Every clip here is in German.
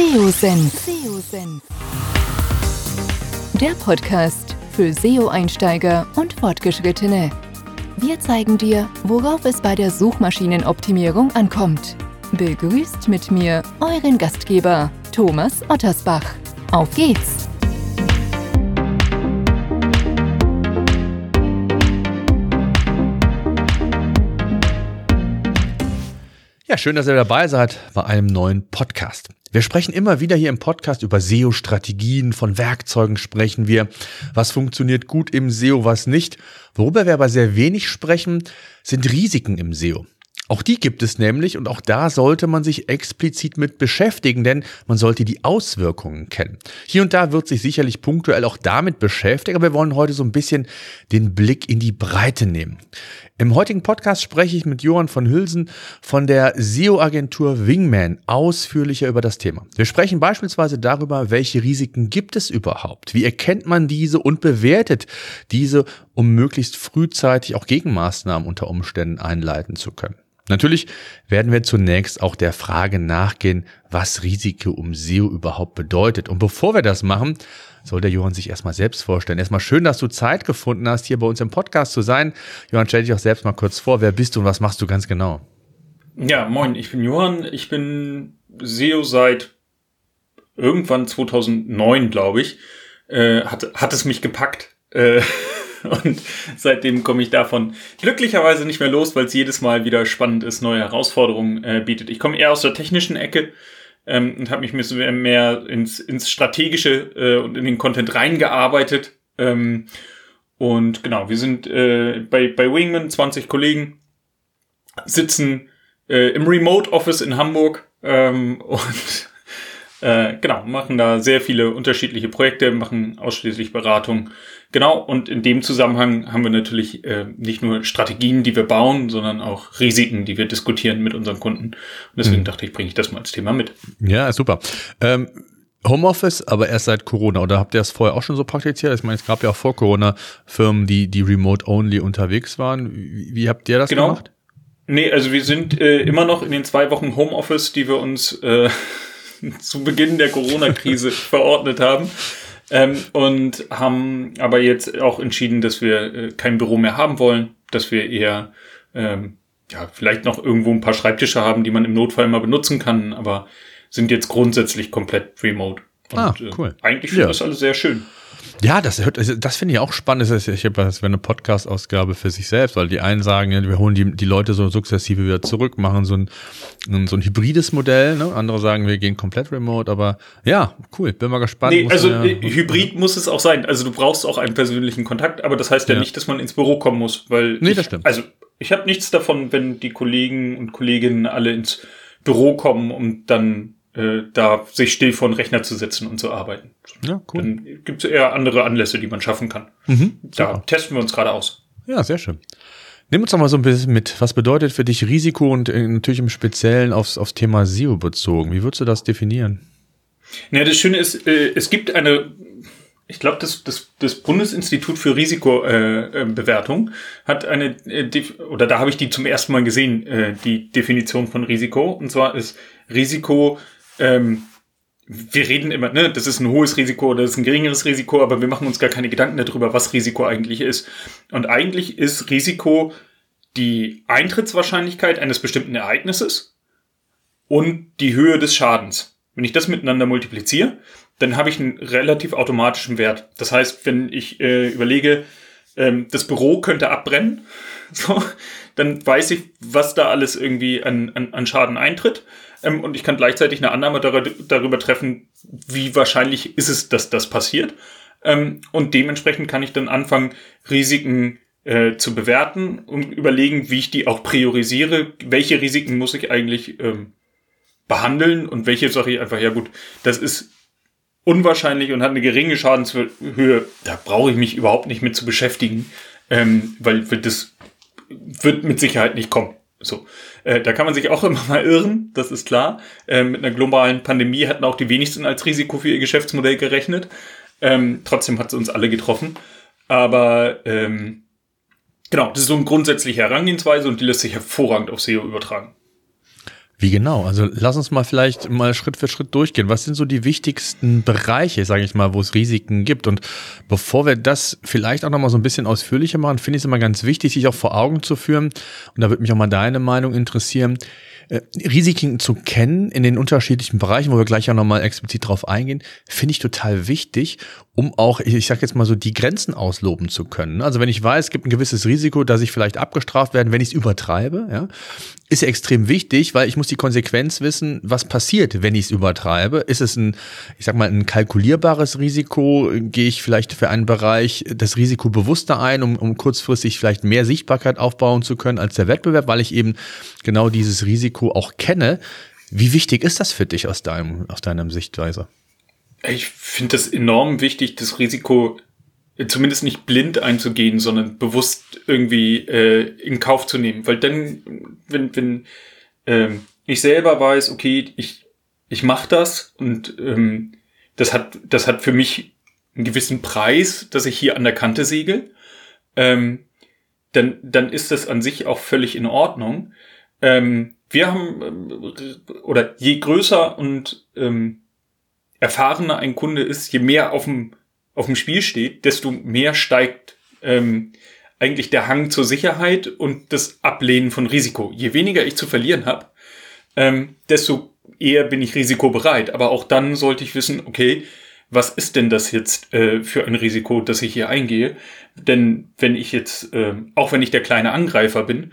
SEO-Senf. Der Podcast für SEO-Einsteiger und Fortgeschrittene. Wir zeigen dir, worauf es bei der Suchmaschinenoptimierung ankommt. Begrüßt mit mir euren Gastgeber Thomas Ottersbach. Auf geht's! Ja, schön, dass ihr dabei seid bei einem neuen Podcast. Wir sprechen immer wieder hier im Podcast über SEO-Strategien, von Werkzeugen sprechen wir, was funktioniert gut im SEO, was nicht. Worüber wir aber sehr wenig sprechen, sind Risiken im SEO. Auch die gibt es nämlich und auch da sollte man sich explizit mit beschäftigen, denn man sollte die Auswirkungen kennen. Hier und da wird sich sicherlich punktuell auch damit beschäftigen, aber wir wollen heute so ein bisschen den Blick in die Breite nehmen. Im heutigen Podcast spreche ich mit Johann von Hülsen von der SEO-Agentur Wingman ausführlicher über das Thema. Wir sprechen beispielsweise darüber, welche Risiken gibt es überhaupt, wie erkennt man diese und bewertet diese, um möglichst frühzeitig auch Gegenmaßnahmen unter Umständen einleiten zu können. Natürlich werden wir zunächst auch der Frage nachgehen, was Risiko um SEO überhaupt bedeutet. Und bevor wir das machen, soll der Johann sich erstmal selbst vorstellen. Erstmal schön, dass du Zeit gefunden hast, hier bei uns im Podcast zu sein. Johann, stell dich auch selbst mal kurz vor. Wer bist du und was machst du ganz genau? Ja, moin, ich bin Johann. Ich bin SEO seit irgendwann 2009, glaube ich. Äh, hat, hat es mich gepackt. Äh, Und seitdem komme ich davon glücklicherweise nicht mehr los, weil es jedes Mal wieder spannend ist, neue Herausforderungen äh, bietet. Ich komme eher aus der technischen Ecke ähm, und habe mich mehr ins, ins Strategische äh, und in den Content reingearbeitet. Ähm, und genau, wir sind äh, bei, bei Wingman 20 Kollegen, sitzen äh, im Remote Office in Hamburg ähm, und äh, genau, machen da sehr viele unterschiedliche Projekte, machen ausschließlich Beratung. Genau, und in dem Zusammenhang haben wir natürlich äh, nicht nur Strategien, die wir bauen, sondern auch Risiken, die wir diskutieren mit unseren Kunden. Und deswegen mhm. dachte ich, bringe ich das mal als Thema mit. Ja, super. Ähm Homeoffice, aber erst seit Corona. Oder habt ihr das vorher auch schon so praktiziert? Ich meine, es gab ja auch vor Corona Firmen, die, die remote-only unterwegs waren. Wie, wie, habt ihr das genau. gemacht? Nee, also wir sind äh, immer noch in den zwei Wochen Homeoffice, die wir uns äh, zu Beginn der Corona-Krise verordnet haben. Ähm, und haben aber jetzt auch entschieden, dass wir äh, kein Büro mehr haben wollen, dass wir eher ähm, ja, vielleicht noch irgendwo ein paar Schreibtische haben, die man im Notfall mal benutzen kann, aber sind jetzt grundsätzlich komplett remote. Und, ah, äh, cool. Äh, eigentlich finde ich ja. das alles sehr schön. Ja, das, also das finde ich auch spannend. Das ist, ich das wäre eine Podcast-Ausgabe für sich selbst, weil die einen sagen, wir holen die, die Leute so sukzessive wieder zurück, machen so ein, so ein hybrides Modell. Ne? Andere sagen, wir gehen komplett remote. Aber ja, cool, bin mal gespannt. Nee, also ja, äh, hybrid muss es auch sein. Also du brauchst auch einen persönlichen Kontakt, aber das heißt ja, ja nicht, dass man ins Büro kommen muss, weil nee, ich, das stimmt. Also ich habe nichts davon, wenn die Kollegen und Kolleginnen alle ins Büro kommen und dann äh, da sich still vor den Rechner zu setzen und zu arbeiten. Ja, cool. Dann gibt es eher andere Anlässe, die man schaffen kann. Mhm, da testen wir uns gerade aus. Ja, sehr schön. Nimm uns doch mal so ein bisschen mit. Was bedeutet für dich Risiko und äh, natürlich im Speziellen aufs, aufs Thema SEO bezogen? Wie würdest du das definieren? Ja, das Schöne ist, äh, es gibt eine, ich glaube, das, das, das Bundesinstitut für Risikobewertung äh, hat eine, äh, oder da habe ich die zum ersten Mal gesehen, die Definition von Risiko. Und zwar ist Risiko ähm, wir reden immer, ne, das ist ein hohes Risiko oder das ist ein geringeres Risiko, aber wir machen uns gar keine Gedanken darüber, was Risiko eigentlich ist. Und eigentlich ist Risiko die Eintrittswahrscheinlichkeit eines bestimmten Ereignisses und die Höhe des Schadens. Wenn ich das miteinander multipliziere, dann habe ich einen relativ automatischen Wert. Das heißt, wenn ich äh, überlege, ähm, das Büro könnte abbrennen, so, dann weiß ich, was da alles irgendwie an, an, an Schaden eintritt. Ähm, und ich kann gleichzeitig eine Annahme dar darüber treffen, wie wahrscheinlich ist es, dass das passiert. Ähm, und dementsprechend kann ich dann anfangen, Risiken äh, zu bewerten und überlegen, wie ich die auch priorisiere. Welche Risiken muss ich eigentlich ähm, behandeln und welche sage ich einfach, ja gut, das ist unwahrscheinlich und hat eine geringe Schadenshöhe. Da brauche ich mich überhaupt nicht mit zu beschäftigen, ähm, weil das wird mit Sicherheit nicht kommen. So, äh, da kann man sich auch immer mal irren, das ist klar. Äh, mit einer globalen Pandemie hatten auch die wenigsten als Risiko für ihr Geschäftsmodell gerechnet. Ähm, trotzdem hat es uns alle getroffen. Aber ähm, genau, das ist so eine grundsätzliche Herangehensweise und die lässt sich hervorragend auf SEO übertragen. Wie genau? Also lass uns mal vielleicht mal Schritt für Schritt durchgehen. Was sind so die wichtigsten Bereiche, sage ich mal, wo es Risiken gibt? Und bevor wir das vielleicht auch noch mal so ein bisschen ausführlicher machen, finde ich es immer ganz wichtig, sich auch vor Augen zu führen. Und da würde mich auch mal deine Meinung interessieren. Äh, Risiken zu kennen in den unterschiedlichen Bereichen, wo wir gleich ja nochmal explizit drauf eingehen, finde ich total wichtig, um auch, ich, sage jetzt mal so, die Grenzen ausloben zu können. Also wenn ich weiß, es gibt ein gewisses Risiko, dass ich vielleicht abgestraft werde, wenn ich es übertreibe, ja, ist ja extrem wichtig, weil ich muss die Konsequenz wissen, was passiert, wenn ich es übertreibe. Ist es ein, ich sag mal, ein kalkulierbares Risiko? Gehe ich vielleicht für einen Bereich das Risiko bewusster ein, um, um kurzfristig vielleicht mehr Sichtbarkeit aufbauen zu können als der Wettbewerb, weil ich eben genau dieses Risiko auch kenne. Wie wichtig ist das für dich aus deinem, aus deiner Sichtweise? Ich finde das enorm wichtig, das Risiko zumindest nicht blind einzugehen, sondern bewusst irgendwie äh, in Kauf zu nehmen. Weil dann, wenn, wenn ähm, ich selber weiß, okay, ich, ich mache das und ähm, das hat, das hat für mich einen gewissen Preis, dass ich hier an der Kante segel, ähm, dann, dann ist das an sich auch völlig in Ordnung. Ähm, wir haben, äh, oder je größer und ähm, erfahrener ein Kunde ist, je mehr auf dem auf dem Spiel steht, desto mehr steigt ähm, eigentlich der Hang zur Sicherheit und das Ablehnen von Risiko. Je weniger ich zu verlieren habe, ähm, desto eher bin ich risikobereit. Aber auch dann sollte ich wissen, okay, was ist denn das jetzt äh, für ein Risiko, das ich hier eingehe? Denn wenn ich jetzt, äh, auch wenn ich der kleine Angreifer bin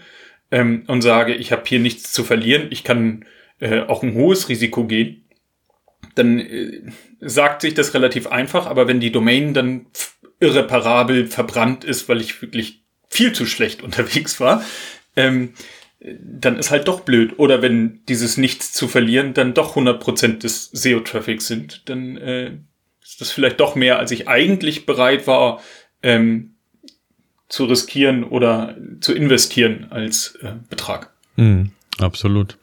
ähm, und sage, ich habe hier nichts zu verlieren, ich kann äh, auch ein hohes Risiko gehen, dann äh, sagt sich das relativ einfach, aber wenn die Domain dann irreparabel verbrannt ist, weil ich wirklich viel zu schlecht unterwegs war, ähm, dann ist halt doch blöd. Oder wenn dieses Nichts zu verlieren dann doch 100% des SEO-Traffics sind, dann äh, ist das vielleicht doch mehr, als ich eigentlich bereit war ähm, zu riskieren oder zu investieren als äh, Betrag. Mm, absolut.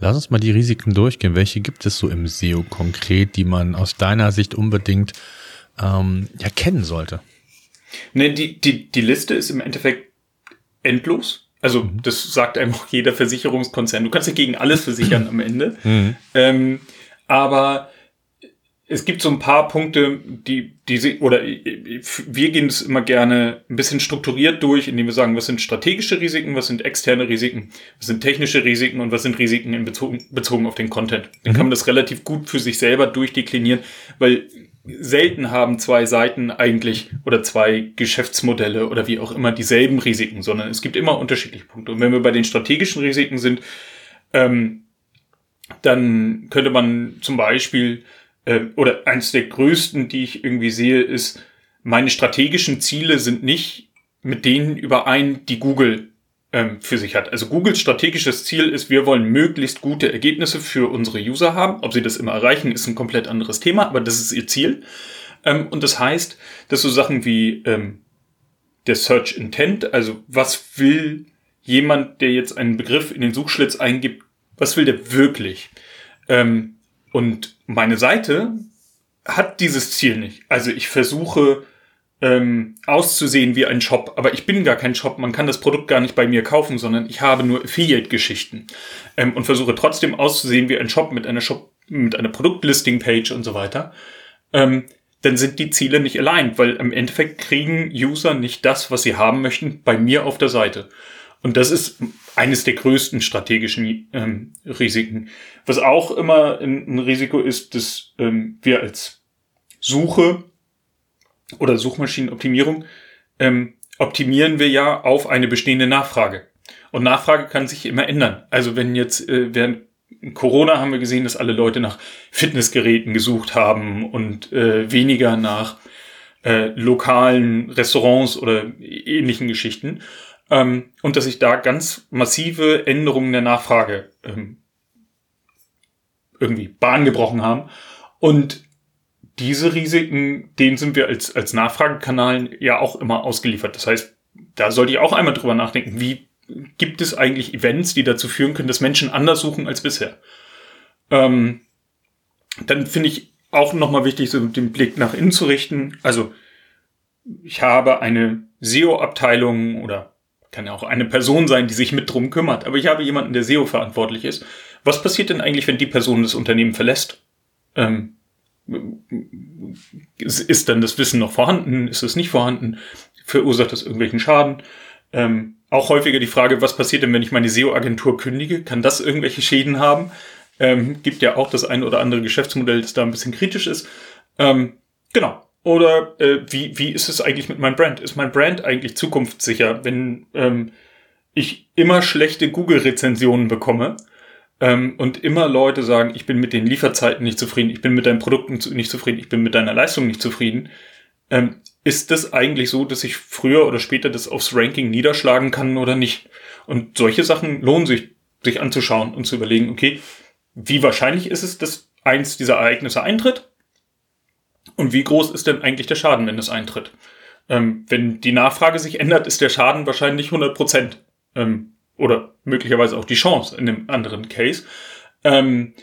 Lass uns mal die Risiken durchgehen. Welche gibt es so im SEO konkret, die man aus deiner Sicht unbedingt ähm, ja, kennen sollte? Ne, die, die, die Liste ist im Endeffekt endlos. Also mhm. das sagt einem auch jeder Versicherungskonzern. Du kannst dich gegen alles versichern am Ende. Mhm. Ähm, aber es gibt so ein paar Punkte, die, die sie, oder wir gehen es immer gerne ein bisschen strukturiert durch, indem wir sagen, was sind strategische Risiken, was sind externe Risiken, was sind technische Risiken und was sind Risiken in bezogen, bezogen auf den Content. Dann mhm. kann man das relativ gut für sich selber durchdeklinieren, weil selten haben zwei Seiten eigentlich oder zwei Geschäftsmodelle oder wie auch immer dieselben Risiken, sondern es gibt immer unterschiedliche Punkte. Und wenn wir bei den strategischen Risiken sind, ähm, dann könnte man zum Beispiel äh, oder eines der größten, die ich irgendwie sehe, ist, meine strategischen Ziele sind nicht mit denen überein, die Google ähm, für sich hat. Also Googles strategisches Ziel ist, wir wollen möglichst gute Ergebnisse für unsere User haben. Ob sie das immer erreichen, ist ein komplett anderes Thema, aber das ist ihr Ziel. Ähm, und das heißt, dass so Sachen wie ähm, der Search Intent, also was will jemand, der jetzt einen Begriff in den Suchschlitz eingibt, was will der wirklich? Ähm, und meine Seite hat dieses Ziel nicht. Also ich versuche ähm, auszusehen wie ein Shop, aber ich bin gar kein Shop. Man kann das Produkt gar nicht bei mir kaufen, sondern ich habe nur Affiliate-Geschichten ähm, und versuche trotzdem auszusehen wie ein Shop mit einer Shop mit einer Produktlisting-Page und so weiter. Ähm, dann sind die Ziele nicht allein, weil im Endeffekt kriegen User nicht das, was sie haben möchten, bei mir auf der Seite. Und das ist eines der größten strategischen ähm, Risiken. Was auch immer ein, ein Risiko ist, dass ähm, wir als Suche oder Suchmaschinenoptimierung ähm, optimieren wir ja auf eine bestehende Nachfrage. Und Nachfrage kann sich immer ändern. Also wenn jetzt äh, während Corona haben wir gesehen, dass alle Leute nach Fitnessgeräten gesucht haben und äh, weniger nach äh, lokalen Restaurants oder ähnlichen Geschichten ähm, und dass sich da ganz massive Änderungen der Nachfrage ähm, irgendwie Bahn gebrochen haben. Und diese Risiken, denen sind wir als, als Nachfragekanal ja auch immer ausgeliefert. Das heißt, da sollte ich auch einmal drüber nachdenken, wie gibt es eigentlich Events, die dazu führen können, dass Menschen anders suchen als bisher. Ähm, dann finde ich auch nochmal wichtig, so den Blick nach innen zu richten. Also ich habe eine SEO-Abteilung oder kann ja auch eine Person sein, die sich mit drum kümmert. Aber ich habe jemanden, der SEO verantwortlich ist. was passiert denn eigentlich, wenn die Person das Unternehmen verlässt? Ähm, ist dann das Wissen noch vorhanden? Ist es nicht vorhanden? Verursacht das irgendwelchen Schaden? Ähm, auch häufiger die Frage, was passiert denn, wenn ich meine SEO-Agentur kündige? Kann das irgendwelche Schäden haben? Ähm, gibt ja auch das ein oder andere Geschäftsmodell, das da ein bisschen kritisch ist. Ähm, genau. Oder äh, wie, wie ist es eigentlich mit meinem Brand? Ist mein Brand eigentlich zukunftssicher, wenn ähm, ich immer schlechte Google-Rezensionen bekomme ähm, und immer Leute sagen, ich bin mit den Lieferzeiten nicht zufrieden, ich bin mit deinen Produkten nicht zufrieden, ich bin mit deiner Leistung nicht zufrieden? Ähm, ist das eigentlich so, dass ich früher oder später das aufs Ranking niederschlagen kann oder nicht? Und solche Sachen lohnen sich, sich anzuschauen und zu überlegen, okay, wie wahrscheinlich ist es, dass eins dieser Ereignisse eintritt? Und wie groß ist denn eigentlich der Schaden, wenn es eintritt? Ähm, wenn die Nachfrage sich ändert, ist der Schaden wahrscheinlich 100 Prozent. Ähm, oder möglicherweise auch die Chance in dem anderen Case. Ähm,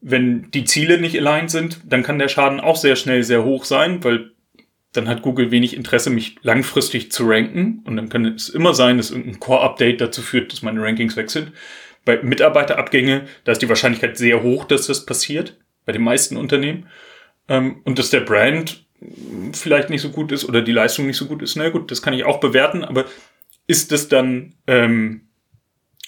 wenn die Ziele nicht aligned sind, dann kann der Schaden auch sehr schnell sehr hoch sein, weil dann hat Google wenig Interesse, mich langfristig zu ranken. Und dann kann es immer sein, dass irgendein Core-Update dazu führt, dass meine Rankings wechseln. Bei Mitarbeiterabgänge, da ist die Wahrscheinlichkeit sehr hoch, dass das passiert, bei den meisten Unternehmen. Ähm, und dass der Brand vielleicht nicht so gut ist oder die Leistung nicht so gut ist, na gut, das kann ich auch bewerten, aber ist das dann ähm,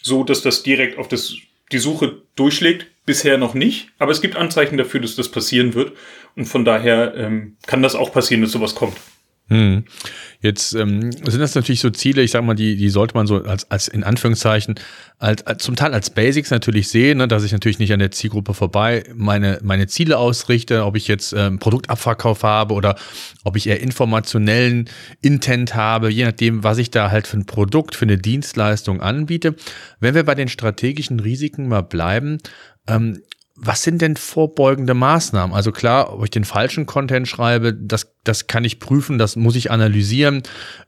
so, dass das direkt auf das, die Suche durchschlägt? Bisher noch nicht, aber es gibt Anzeichen dafür, dass das passieren wird. Und von daher ähm, kann das auch passieren, dass sowas kommt. Hm. Jetzt ähm, sind das natürlich so Ziele, ich sag mal, die, die sollte man so als, als in Anführungszeichen, als, als zum Teil als Basics natürlich sehen, ne, dass ich natürlich nicht an der Zielgruppe vorbei meine, meine Ziele ausrichte, ob ich jetzt ähm, Produktabverkauf habe oder ob ich eher informationellen Intent habe, je nachdem, was ich da halt für ein Produkt, für eine Dienstleistung anbiete. Wenn wir bei den strategischen Risiken mal bleiben, ähm, was sind denn vorbeugende Maßnahmen? Also klar, ob ich den falschen Content schreibe, das, das kann ich prüfen, das muss ich analysieren.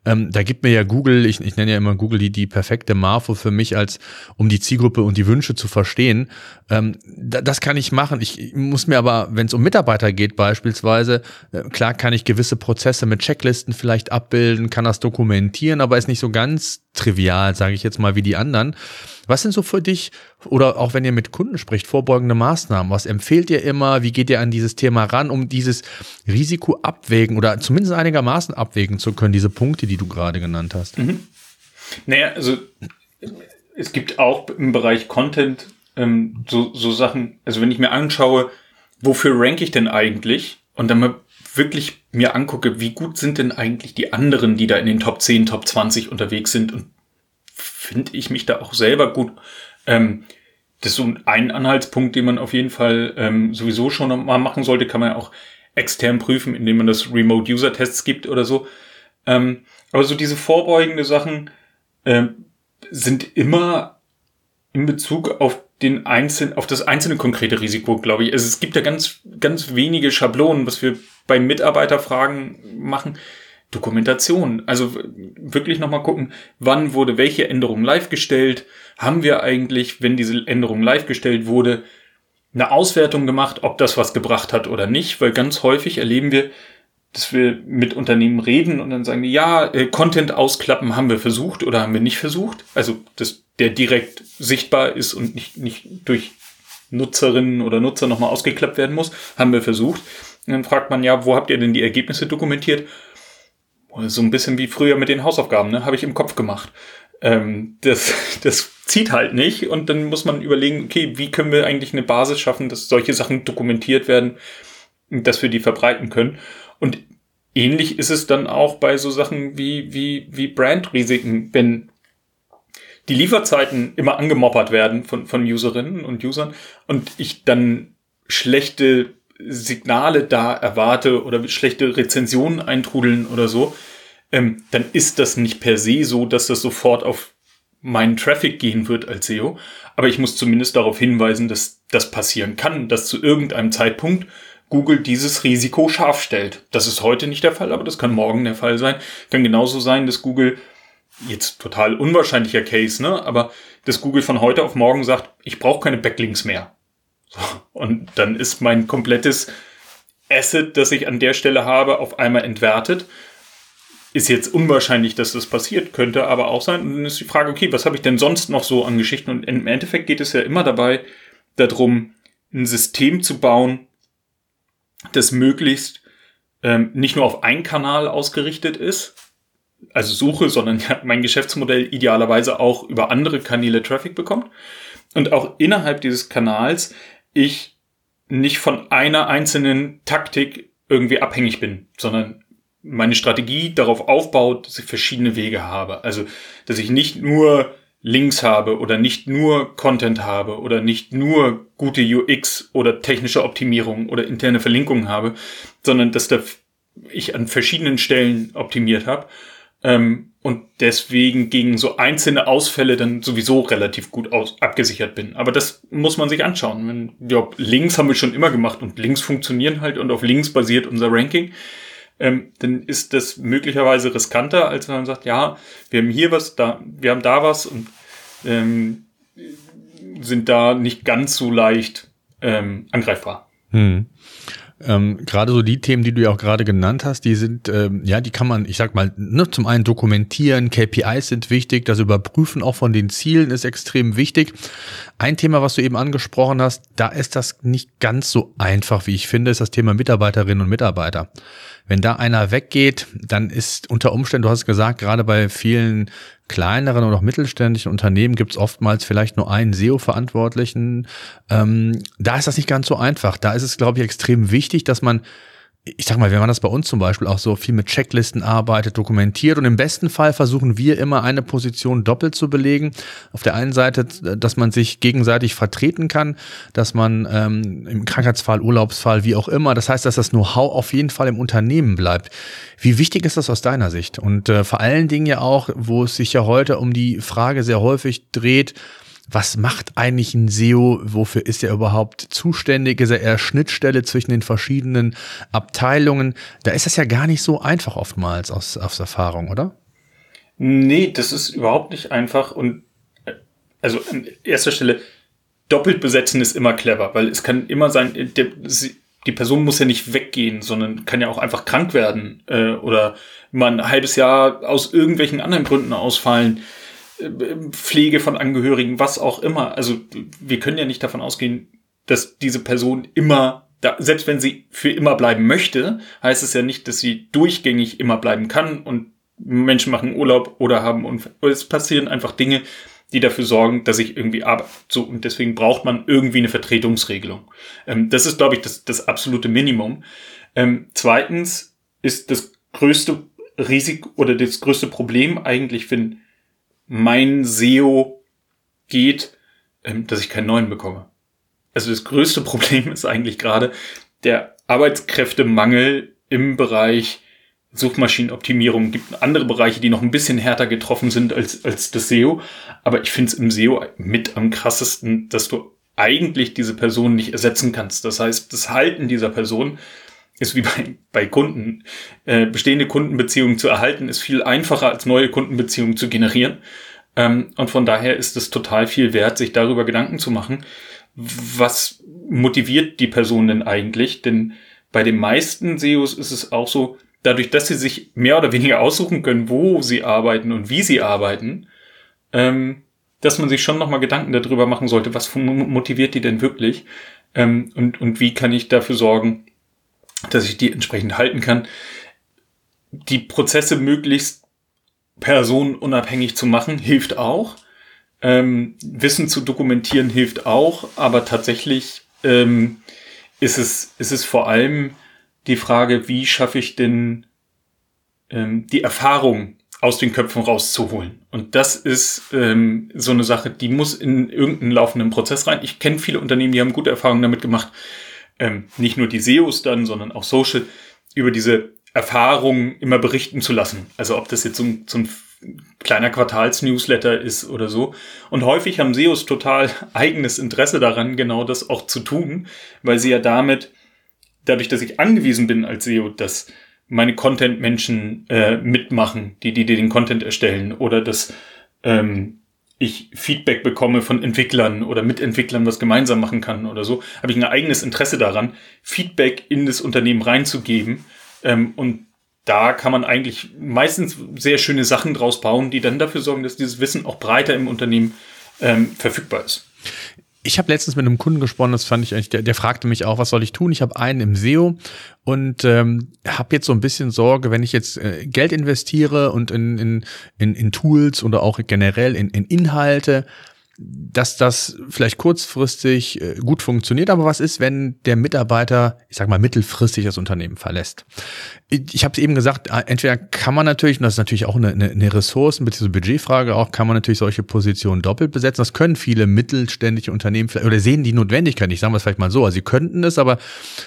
Ähm, da gibt mir ja Google, ich, ich nenne ja immer Google die, die perfekte Marfo für mich, als um die Zielgruppe und die Wünsche zu verstehen. Ähm, da, das kann ich machen. Ich muss mir aber, wenn es um Mitarbeiter geht beispielsweise, äh, klar kann ich gewisse Prozesse mit Checklisten vielleicht abbilden, kann das dokumentieren, aber ist nicht so ganz trivial, sage ich jetzt mal, wie die anderen. Was sind so für dich, oder auch wenn ihr mit Kunden spricht, vorbeugende Maßnahmen? Was empfehlt ihr immer? Wie geht ihr an dieses Thema ran, um dieses Risiko abwägen oder zumindest einigermaßen abwägen zu können, diese Punkte, die du gerade genannt hast? Mhm. Naja, also es gibt auch im Bereich Content ähm, so, so Sachen, also wenn ich mir anschaue, wofür rank ich denn eigentlich und dann mal wirklich mir angucke, wie gut sind denn eigentlich die anderen, die da in den Top 10, Top 20 unterwegs sind und finde ich mich da auch selber gut. Ähm, das ist so ein Anhaltspunkt, den man auf jeden Fall ähm, sowieso schon mal machen sollte, kann man ja auch extern prüfen, indem man das Remote User Tests gibt oder so. Ähm, aber so diese vorbeugende Sachen ähm, sind immer in Bezug auf den einzelnen, auf das einzelne konkrete Risiko, glaube ich. Also es gibt ja ganz, ganz wenige Schablonen, was wir bei Mitarbeiterfragen machen. Dokumentation. Also wirklich nochmal gucken, wann wurde welche Änderung live gestellt? Haben wir eigentlich, wenn diese Änderung live gestellt wurde, eine Auswertung gemacht, ob das was gebracht hat oder nicht? Weil ganz häufig erleben wir, dass wir mit Unternehmen reden und dann sagen die, ja, äh, Content ausklappen haben wir versucht oder haben wir nicht versucht. Also, dass der direkt sichtbar ist und nicht, nicht durch Nutzerinnen oder Nutzer nochmal ausgeklappt werden muss, haben wir versucht. Und dann fragt man ja, wo habt ihr denn die Ergebnisse dokumentiert? so ein bisschen wie früher mit den Hausaufgaben, ne? Habe ich im Kopf gemacht. Ähm, das, das zieht halt nicht und dann muss man überlegen, okay, wie können wir eigentlich eine Basis schaffen, dass solche Sachen dokumentiert werden, dass wir die verbreiten können. Und ähnlich ist es dann auch bei so Sachen wie, wie, wie Brandrisiken, wenn die Lieferzeiten immer angemoppert werden von, von Userinnen und Usern und ich dann schlechte Signale da erwarte oder schlechte Rezensionen eintrudeln oder so, ähm, dann ist das nicht per se so, dass das sofort auf meinen Traffic gehen wird als SEO. Aber ich muss zumindest darauf hinweisen, dass das passieren kann, dass zu irgendeinem Zeitpunkt Google dieses Risiko scharf stellt. Das ist heute nicht der Fall, aber das kann morgen der Fall sein. Kann genauso sein, dass Google jetzt total unwahrscheinlicher Case, ne? Aber dass Google von heute auf morgen sagt, ich brauche keine Backlinks mehr. So, und dann ist mein komplettes Asset, das ich an der Stelle habe, auf einmal entwertet. Ist jetzt unwahrscheinlich, dass das passiert, könnte aber auch sein. Und dann ist die Frage, okay, was habe ich denn sonst noch so an Geschichten? Und im Endeffekt geht es ja immer dabei darum, ein System zu bauen, das möglichst ähm, nicht nur auf einen Kanal ausgerichtet ist, also suche, sondern mein Geschäftsmodell idealerweise auch über andere Kanäle Traffic bekommt. Und auch innerhalb dieses Kanals ich nicht von einer einzelnen Taktik irgendwie abhängig bin, sondern meine Strategie darauf aufbaut, dass ich verschiedene Wege habe. Also, dass ich nicht nur Links habe oder nicht nur Content habe oder nicht nur gute UX oder technische Optimierung oder interne Verlinkungen habe, sondern dass da ich an verschiedenen Stellen optimiert habe ähm, und deswegen gegen so einzelne Ausfälle dann sowieso relativ gut aus, abgesichert bin. Aber das muss man sich anschauen. Wenn, ja, Links haben wir schon immer gemacht und Links funktionieren halt und auf Links basiert unser Ranking. Ähm, dann ist das möglicherweise riskanter, als wenn man sagt, ja, wir haben hier was, da, wir haben da was und ähm, sind da nicht ganz so leicht ähm, angreifbar. Hm. Ähm, gerade so die Themen, die du ja auch gerade genannt hast, die sind, ähm, ja, die kann man, ich sag mal, ne, zum einen dokumentieren, KPIs sind wichtig, das Überprüfen auch von den Zielen ist extrem wichtig. Ein Thema, was du eben angesprochen hast, da ist das nicht ganz so einfach, wie ich finde, ist das Thema Mitarbeiterinnen und Mitarbeiter. Wenn da einer weggeht, dann ist unter Umständen, du hast gesagt, gerade bei vielen kleineren oder auch mittelständischen Unternehmen gibt es oftmals vielleicht nur einen SEO-Verantwortlichen. Ähm, da ist das nicht ganz so einfach. Da ist es, glaube ich, extrem wichtig, dass man ich sag mal, wenn man das bei uns zum Beispiel auch so viel mit Checklisten arbeitet, dokumentiert und im besten Fall versuchen wir immer eine Position doppelt zu belegen. Auf der einen Seite, dass man sich gegenseitig vertreten kann, dass man ähm, im Krankheitsfall, Urlaubsfall, wie auch immer, das heißt, dass das Know-how auf jeden Fall im Unternehmen bleibt. Wie wichtig ist das aus deiner Sicht? Und äh, vor allen Dingen ja auch, wo es sich ja heute um die Frage sehr häufig dreht, was macht eigentlich ein SEO? Wofür ist er überhaupt zuständig? Ist er eher Schnittstelle zwischen den verschiedenen Abteilungen? Da ist das ja gar nicht so einfach oftmals aus, aus Erfahrung, oder? Nee, das ist überhaupt nicht einfach und äh, also an erster Stelle doppelt besetzen ist immer clever, weil es kann immer sein, der, die Person muss ja nicht weggehen, sondern kann ja auch einfach krank werden äh, oder mal ein halbes Jahr aus irgendwelchen anderen Gründen ausfallen. Pflege von Angehörigen, was auch immer. Also wir können ja nicht davon ausgehen, dass diese Person immer, da, selbst wenn sie für immer bleiben möchte, heißt es ja nicht, dass sie durchgängig immer bleiben kann und Menschen machen Urlaub oder haben Unfall. Es passieren einfach Dinge, die dafür sorgen, dass ich irgendwie arbeite. So, und deswegen braucht man irgendwie eine Vertretungsregelung. Ähm, das ist, glaube ich, das, das absolute Minimum. Ähm, zweitens ist das größte Risiko oder das größte Problem eigentlich, wenn mein SEO geht, ähm, dass ich keinen neuen bekomme. Also das größte Problem ist eigentlich gerade der Arbeitskräftemangel im Bereich Suchmaschinenoptimierung. Es gibt andere Bereiche, die noch ein bisschen härter getroffen sind als, als das SEO. Aber ich finde es im SEO mit am krassesten, dass du eigentlich diese Person nicht ersetzen kannst. Das heißt, das Halten dieser Person ist wie bei, bei Kunden. Äh, bestehende Kundenbeziehungen zu erhalten ist viel einfacher als neue Kundenbeziehungen zu generieren. Ähm, und von daher ist es total viel wert, sich darüber Gedanken zu machen, was motiviert die Person denn eigentlich? Denn bei den meisten SEOs ist es auch so, dadurch, dass sie sich mehr oder weniger aussuchen können, wo sie arbeiten und wie sie arbeiten, ähm, dass man sich schon nochmal Gedanken darüber machen sollte, was motiviert die denn wirklich ähm, und, und wie kann ich dafür sorgen, dass ich die entsprechend halten kann. Die Prozesse möglichst personenunabhängig zu machen, hilft auch. Ähm, Wissen zu dokumentieren hilft auch, aber tatsächlich ähm, ist, es, ist es vor allem die Frage, wie schaffe ich denn ähm, die Erfahrung aus den Köpfen rauszuholen. Und das ist ähm, so eine Sache, die muss in irgendeinen laufenden Prozess rein. Ich kenne viele Unternehmen, die haben gute Erfahrungen damit gemacht, ähm, nicht nur die SEOs dann, sondern auch Social, über diese Erfahrung immer berichten zu lassen. Also ob das jetzt so ein, so ein kleiner Quartalsnewsletter ist oder so. Und häufig haben SEOs total eigenes Interesse daran, genau das auch zu tun, weil sie ja damit, dadurch, dass ich angewiesen bin als SEO, dass meine Content-Menschen äh, mitmachen, die, die, die den Content erstellen oder dass ähm, ich Feedback bekomme von Entwicklern oder Mitentwicklern, was gemeinsam machen kann oder so, habe ich ein eigenes Interesse daran, Feedback in das Unternehmen reinzugeben. Ähm, und da kann man eigentlich meistens sehr schöne Sachen draus bauen, die dann dafür sorgen, dass dieses Wissen auch breiter im Unternehmen ähm, verfügbar ist. Ich habe letztens mit einem Kunden gesprochen, das fand ich eigentlich, der, der fragte mich auch, was soll ich tun? Ich habe einen im SEO und ähm, habe jetzt so ein bisschen Sorge, wenn ich jetzt äh, Geld investiere und in, in, in, in Tools oder auch generell in, in Inhalte, dass das vielleicht kurzfristig äh, gut funktioniert, aber was ist, wenn der Mitarbeiter, ich sag mal, mittelfristig das Unternehmen verlässt? Ich, habe es eben gesagt, äh, entweder kann man natürlich, und das ist natürlich auch eine, eine Ressourcen- bzw. Budgetfrage, auch kann man natürlich solche Positionen doppelt besetzen. Das können viele mittelständische Unternehmen oder sehen die Notwendigkeit nicht, sagen wir es vielleicht mal so. Also sie könnten es, aber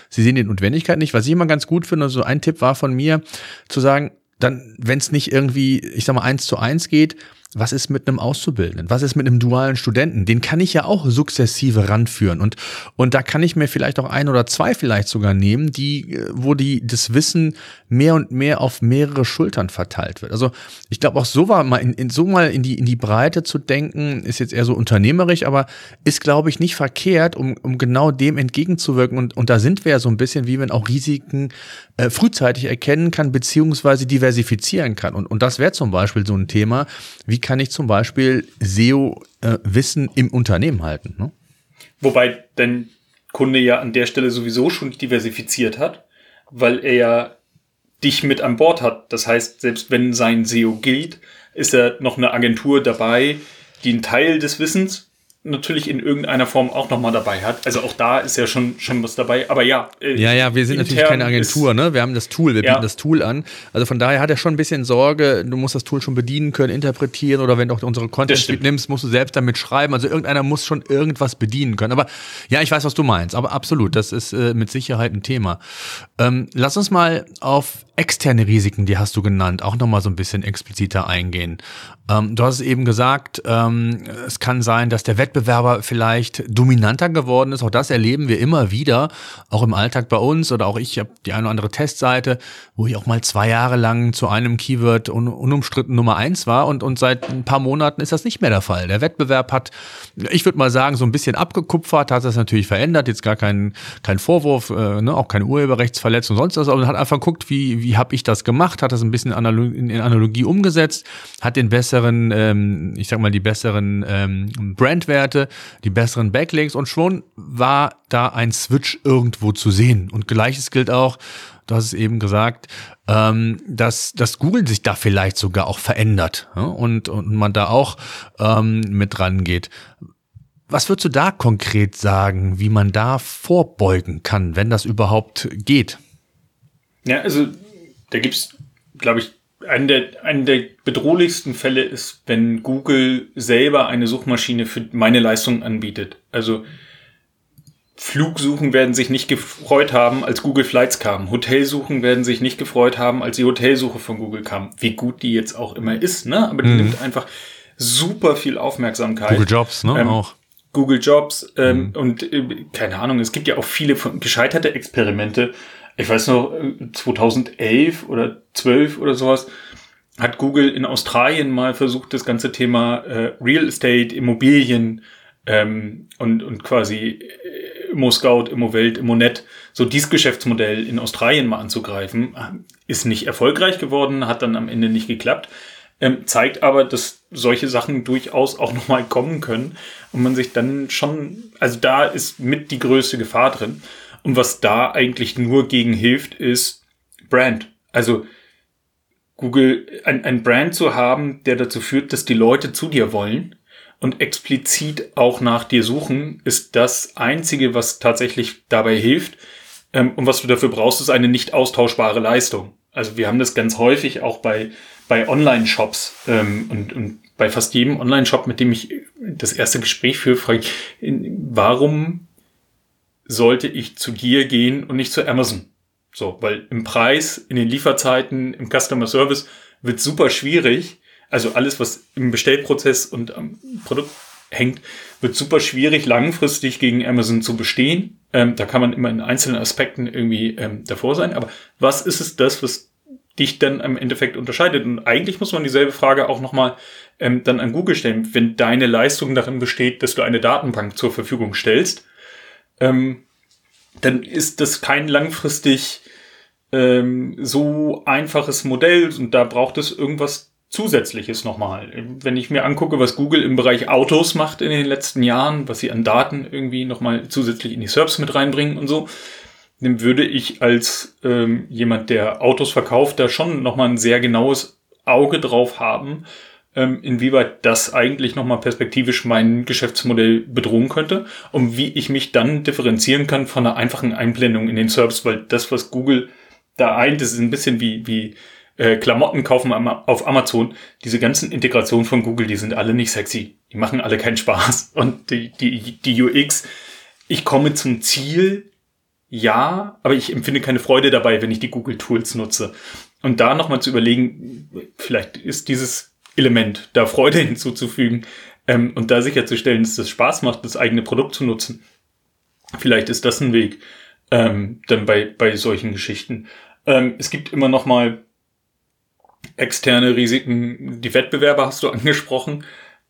sie sehen die Notwendigkeit nicht. Was ich immer ganz gut finde, so also ein Tipp war von mir, zu sagen, dann, wenn es nicht irgendwie, ich sag mal, eins zu eins geht, was ist mit einem Auszubildenden? Was ist mit einem dualen Studenten? Den kann ich ja auch sukzessive ranführen. Und, und da kann ich mir vielleicht auch ein oder zwei vielleicht sogar nehmen, die, wo die, das Wissen mehr und mehr auf mehrere Schultern verteilt wird. Also ich glaube auch so war mal in, in, so mal in die, in die Breite zu denken, ist jetzt eher so unternehmerisch, aber ist, glaube ich, nicht verkehrt, um, um genau dem entgegenzuwirken. Und, und da sind wir ja so ein bisschen, wie man auch Risiken äh, frühzeitig erkennen kann, beziehungsweise diversifizieren kann. Und, und das wäre zum Beispiel so ein Thema, wie kann ich zum Beispiel SEO-Wissen äh, im Unternehmen halten? Ne? Wobei dein Kunde ja an der Stelle sowieso schon diversifiziert hat, weil er ja dich mit an Bord hat. Das heißt, selbst wenn sein SEO geht, ist er noch eine Agentur dabei, die einen Teil des Wissens natürlich in irgendeiner Form auch nochmal dabei hat. Also auch da ist ja schon, schon was dabei. Aber ja. Äh, ja, ja, wir sind natürlich keine Agentur, ne? Wir haben das Tool, wir ja. bieten das Tool an. Also von daher hat er schon ein bisschen Sorge, du musst das Tool schon bedienen können, interpretieren oder wenn du auch unsere Content nimmst, musst du selbst damit schreiben. Also irgendeiner muss schon irgendwas bedienen können. Aber ja, ich weiß, was du meinst. Aber absolut, das ist äh, mit Sicherheit ein Thema. Ähm, lass uns mal auf externe Risiken, die hast du genannt, auch nochmal so ein bisschen expliziter eingehen. Ähm, du hast es eben gesagt, ähm, es kann sein, dass der Wettbewerber vielleicht dominanter geworden ist. Auch das erleben wir immer wieder, auch im Alltag bei uns oder auch ich habe die eine oder andere Testseite, wo ich auch mal zwei Jahre lang zu einem Keyword un unumstritten Nummer eins war und, und seit ein paar Monaten ist das nicht mehr der Fall. Der Wettbewerb hat, ich würde mal sagen, so ein bisschen abgekupfert, hat das natürlich verändert, jetzt gar kein, kein Vorwurf, äh, ne, auch keine Urheberrechtsverletzung, sonst was, aber hat einfach geguckt, wie, wie habe ich das gemacht, hat das ein bisschen in Analogie umgesetzt, hat den besten besseren, ähm, ich sag mal, die besseren ähm, Brandwerte, die besseren Backlinks und schon war da ein Switch irgendwo zu sehen. Und gleiches gilt auch, du hast es eben gesagt, ähm, dass, dass Google sich da vielleicht sogar auch verändert ja? und, und man da auch ähm, mit dran geht. Was würdest du da konkret sagen, wie man da vorbeugen kann, wenn das überhaupt geht? Ja, also da gibt's, glaube ich, einer der, einer der bedrohlichsten Fälle ist, wenn Google selber eine Suchmaschine für meine Leistung anbietet. Also Flugsuchen werden sich nicht gefreut haben, als Google Flights kam. Hotelsuchen werden sich nicht gefreut haben, als die Hotelsuche von Google kam. Wie gut die jetzt auch immer ist, ne? Aber die mhm. nimmt einfach super viel Aufmerksamkeit. Google Jobs, ne? Ähm, auch. Google Jobs ähm, mhm. und äh, keine Ahnung, es gibt ja auch viele gescheiterte Experimente, ich weiß noch, 2011 oder 12 oder sowas, hat Google in Australien mal versucht, das ganze Thema äh, Real Estate, Immobilien ähm, und, und quasi äh, Immo-Scout, Immo-Welt, Immo-Net, so dieses Geschäftsmodell in Australien mal anzugreifen. Ist nicht erfolgreich geworden, hat dann am Ende nicht geklappt. Ähm, zeigt aber, dass solche Sachen durchaus auch nochmal kommen können und man sich dann schon, also da ist mit die größte Gefahr drin. Und was da eigentlich nur gegen hilft, ist Brand. Also Google, ein, ein Brand zu haben, der dazu führt, dass die Leute zu dir wollen und explizit auch nach dir suchen, ist das Einzige, was tatsächlich dabei hilft. Ähm, und was du dafür brauchst, ist eine nicht austauschbare Leistung. Also wir haben das ganz häufig auch bei, bei Online-Shops ähm, und, und bei fast jedem Online-Shop, mit dem ich das erste Gespräch führe, frage ich, warum sollte ich zu dir gehen und nicht zu Amazon. So, weil im Preis, in den Lieferzeiten, im Customer Service wird super schwierig. Also alles, was im Bestellprozess und am Produkt hängt, wird super schwierig, langfristig gegen Amazon zu bestehen. Ähm, da kann man immer in einzelnen Aspekten irgendwie ähm, davor sein. Aber was ist es das, was dich dann im Endeffekt unterscheidet? Und eigentlich muss man dieselbe Frage auch nochmal ähm, dann an Google stellen. Wenn deine Leistung darin besteht, dass du eine Datenbank zur Verfügung stellst, ähm, dann ist das kein langfristig ähm, so einfaches Modell und da braucht es irgendwas Zusätzliches nochmal. Wenn ich mir angucke, was Google im Bereich Autos macht in den letzten Jahren, was sie an Daten irgendwie nochmal zusätzlich in die Serbs mit reinbringen und so, dann würde ich als ähm, jemand, der Autos verkauft, da schon nochmal ein sehr genaues Auge drauf haben, ähm, inwieweit das eigentlich nochmal perspektivisch mein Geschäftsmodell bedrohen könnte und wie ich mich dann differenzieren kann von einer einfachen Einblendung in den Serbs, weil das, was Google da eint, das ist ein bisschen wie, wie äh, Klamotten kaufen auf Amazon, diese ganzen Integrationen von Google, die sind alle nicht sexy. Die machen alle keinen Spaß. Und die, die, die UX, ich komme zum Ziel, ja, aber ich empfinde keine Freude dabei, wenn ich die Google Tools nutze. Und da nochmal zu überlegen, vielleicht ist dieses Element, da Freude hinzuzufügen ähm, und da sicherzustellen, dass es Spaß macht, das eigene Produkt zu nutzen. Vielleicht ist das ein Weg ähm, dann bei, bei solchen Geschichten. Ähm, es gibt immer noch mal externe Risiken, die Wettbewerber hast du angesprochen.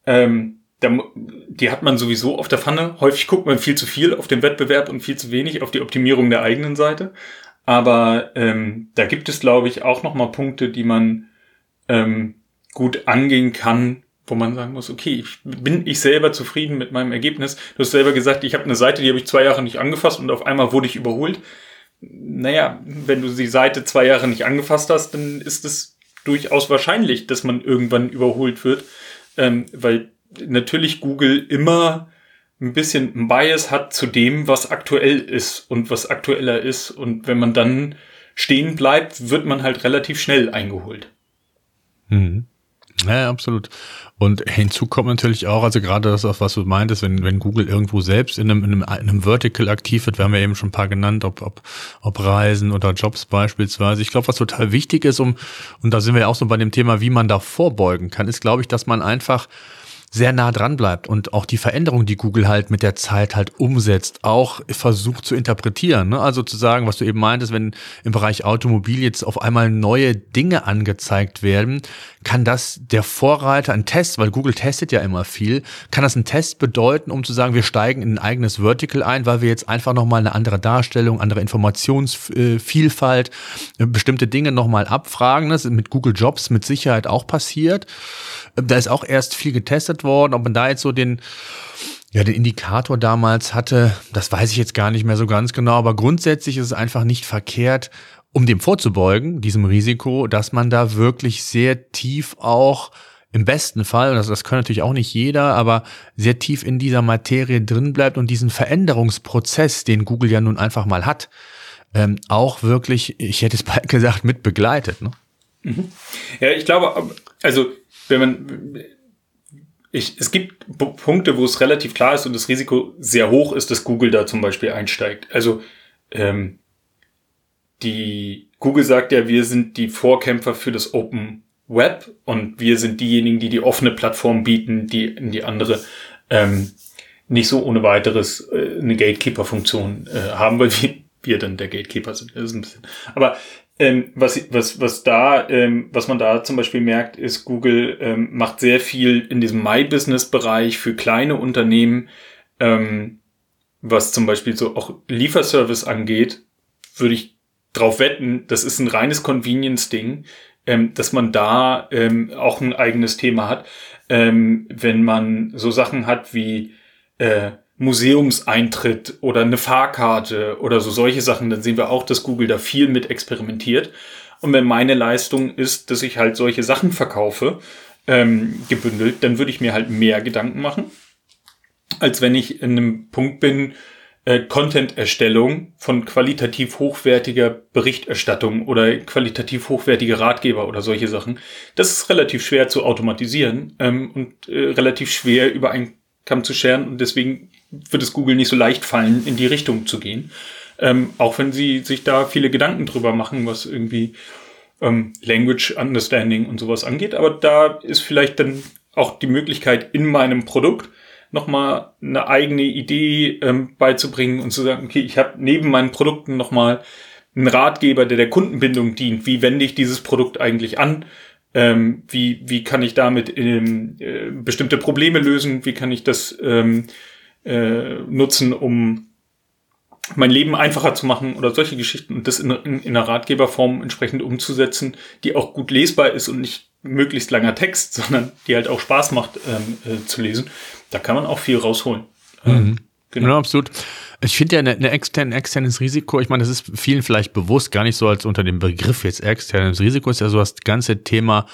Ähm, da, die hat man sowieso auf der Pfanne. Häufig guckt man viel zu viel auf den Wettbewerb und viel zu wenig auf die Optimierung der eigenen Seite. Aber ähm, da gibt es, glaube ich, auch noch mal Punkte, die man ähm, gut angehen kann, wo man sagen muss, okay, ich, bin ich selber zufrieden mit meinem Ergebnis? Du hast selber gesagt, ich habe eine Seite, die habe ich zwei Jahre nicht angefasst und auf einmal wurde ich überholt. Naja, wenn du die Seite zwei Jahre nicht angefasst hast, dann ist es durchaus wahrscheinlich, dass man irgendwann überholt wird, ähm, weil natürlich Google immer ein bisschen ein Bias hat zu dem, was aktuell ist und was aktueller ist. Und wenn man dann stehen bleibt, wird man halt relativ schnell eingeholt. Mhm. Ja, absolut. Und hinzu kommt natürlich auch, also gerade das, auf was du meintest, wenn, wenn Google irgendwo selbst in einem, in einem, in einem Vertical aktiv wird, wir haben ja eben schon ein paar genannt, ob, ob, ob Reisen oder Jobs beispielsweise. Ich glaube, was total wichtig ist, um, und da sind wir ja auch so bei dem Thema, wie man da vorbeugen kann, ist, glaube ich, dass man einfach sehr nah dran bleibt und auch die Veränderung, die Google halt mit der Zeit halt umsetzt, auch versucht zu interpretieren. Ne? Also zu sagen, was du eben meintest, wenn im Bereich Automobil jetzt auf einmal neue Dinge angezeigt werden, kann das der Vorreiter, ein Test, weil Google testet ja immer viel, kann das ein Test bedeuten, um zu sagen, wir steigen in ein eigenes Vertical ein, weil wir jetzt einfach nochmal eine andere Darstellung, andere Informationsvielfalt, äh, bestimmte Dinge nochmal abfragen. Das ist mit Google Jobs mit Sicherheit auch passiert. Da ist auch erst viel getestet worden, ob man da jetzt so den, ja, den Indikator damals hatte, das weiß ich jetzt gar nicht mehr so ganz genau, aber grundsätzlich ist es einfach nicht verkehrt, um dem vorzubeugen, diesem Risiko, dass man da wirklich sehr tief auch im besten Fall, das, das kann natürlich auch nicht jeder, aber sehr tief in dieser Materie drin bleibt und diesen Veränderungsprozess, den Google ja nun einfach mal hat, ähm, auch wirklich, ich hätte es bald gesagt, mit begleitet. Ne? Mhm. Ja, ich glaube, also wenn man, ich, es gibt Punkte, wo es relativ klar ist und das Risiko sehr hoch ist, dass Google da zum Beispiel einsteigt. Also ähm, die Google sagt ja, wir sind die Vorkämpfer für das Open Web und wir sind diejenigen, die die offene Plattform bieten, die in die andere ähm, nicht so ohne weiteres äh, eine Gatekeeper-Funktion äh, haben, weil wir, wir dann der Gatekeeper sind. Aber ähm, was, was, was da, ähm, was man da zum Beispiel merkt, ist, Google ähm, macht sehr viel in diesem My-Business-Bereich für kleine Unternehmen, ähm, was zum Beispiel so auch Lieferservice angeht, würde ich drauf wetten, das ist ein reines Convenience-Ding, ähm, dass man da ähm, auch ein eigenes Thema hat. Wenn man so Sachen hat wie äh, Museumseintritt oder eine Fahrkarte oder so solche Sachen, dann sehen wir auch, dass Google da viel mit experimentiert. Und wenn meine Leistung ist, dass ich halt solche Sachen verkaufe, ähm, gebündelt, dann würde ich mir halt mehr Gedanken machen, als wenn ich in einem Punkt bin, äh, Content-Erstellung von qualitativ hochwertiger Berichterstattung oder qualitativ hochwertige Ratgeber oder solche Sachen. Das ist relativ schwer zu automatisieren ähm, und äh, relativ schwer über einen Kamm zu scheren und deswegen wird es Google nicht so leicht fallen, in die Richtung zu gehen. Ähm, auch wenn sie sich da viele Gedanken drüber machen, was irgendwie ähm, Language Understanding und sowas angeht. Aber da ist vielleicht dann auch die Möglichkeit in meinem Produkt nochmal eine eigene Idee ähm, beizubringen und zu sagen, okay, ich habe neben meinen Produkten nochmal einen Ratgeber, der der Kundenbindung dient. Wie wende ich dieses Produkt eigentlich an? Ähm, wie, wie kann ich damit ähm, äh, bestimmte Probleme lösen? Wie kann ich das ähm, äh, nutzen, um mein Leben einfacher zu machen oder solche Geschichten und das in, in, in einer Ratgeberform entsprechend umzusetzen, die auch gut lesbar ist und nicht möglichst langer Text, sondern die halt auch Spaß macht ähm, äh, zu lesen, da kann man auch viel rausholen. Ähm, mhm. Genau. Ja, absolut. Ich finde ja eine, eine extern, externes Risiko, ich meine, das ist vielen vielleicht bewusst, gar nicht so als unter dem Begriff jetzt externes Risiko, ist ja so das ganze Thema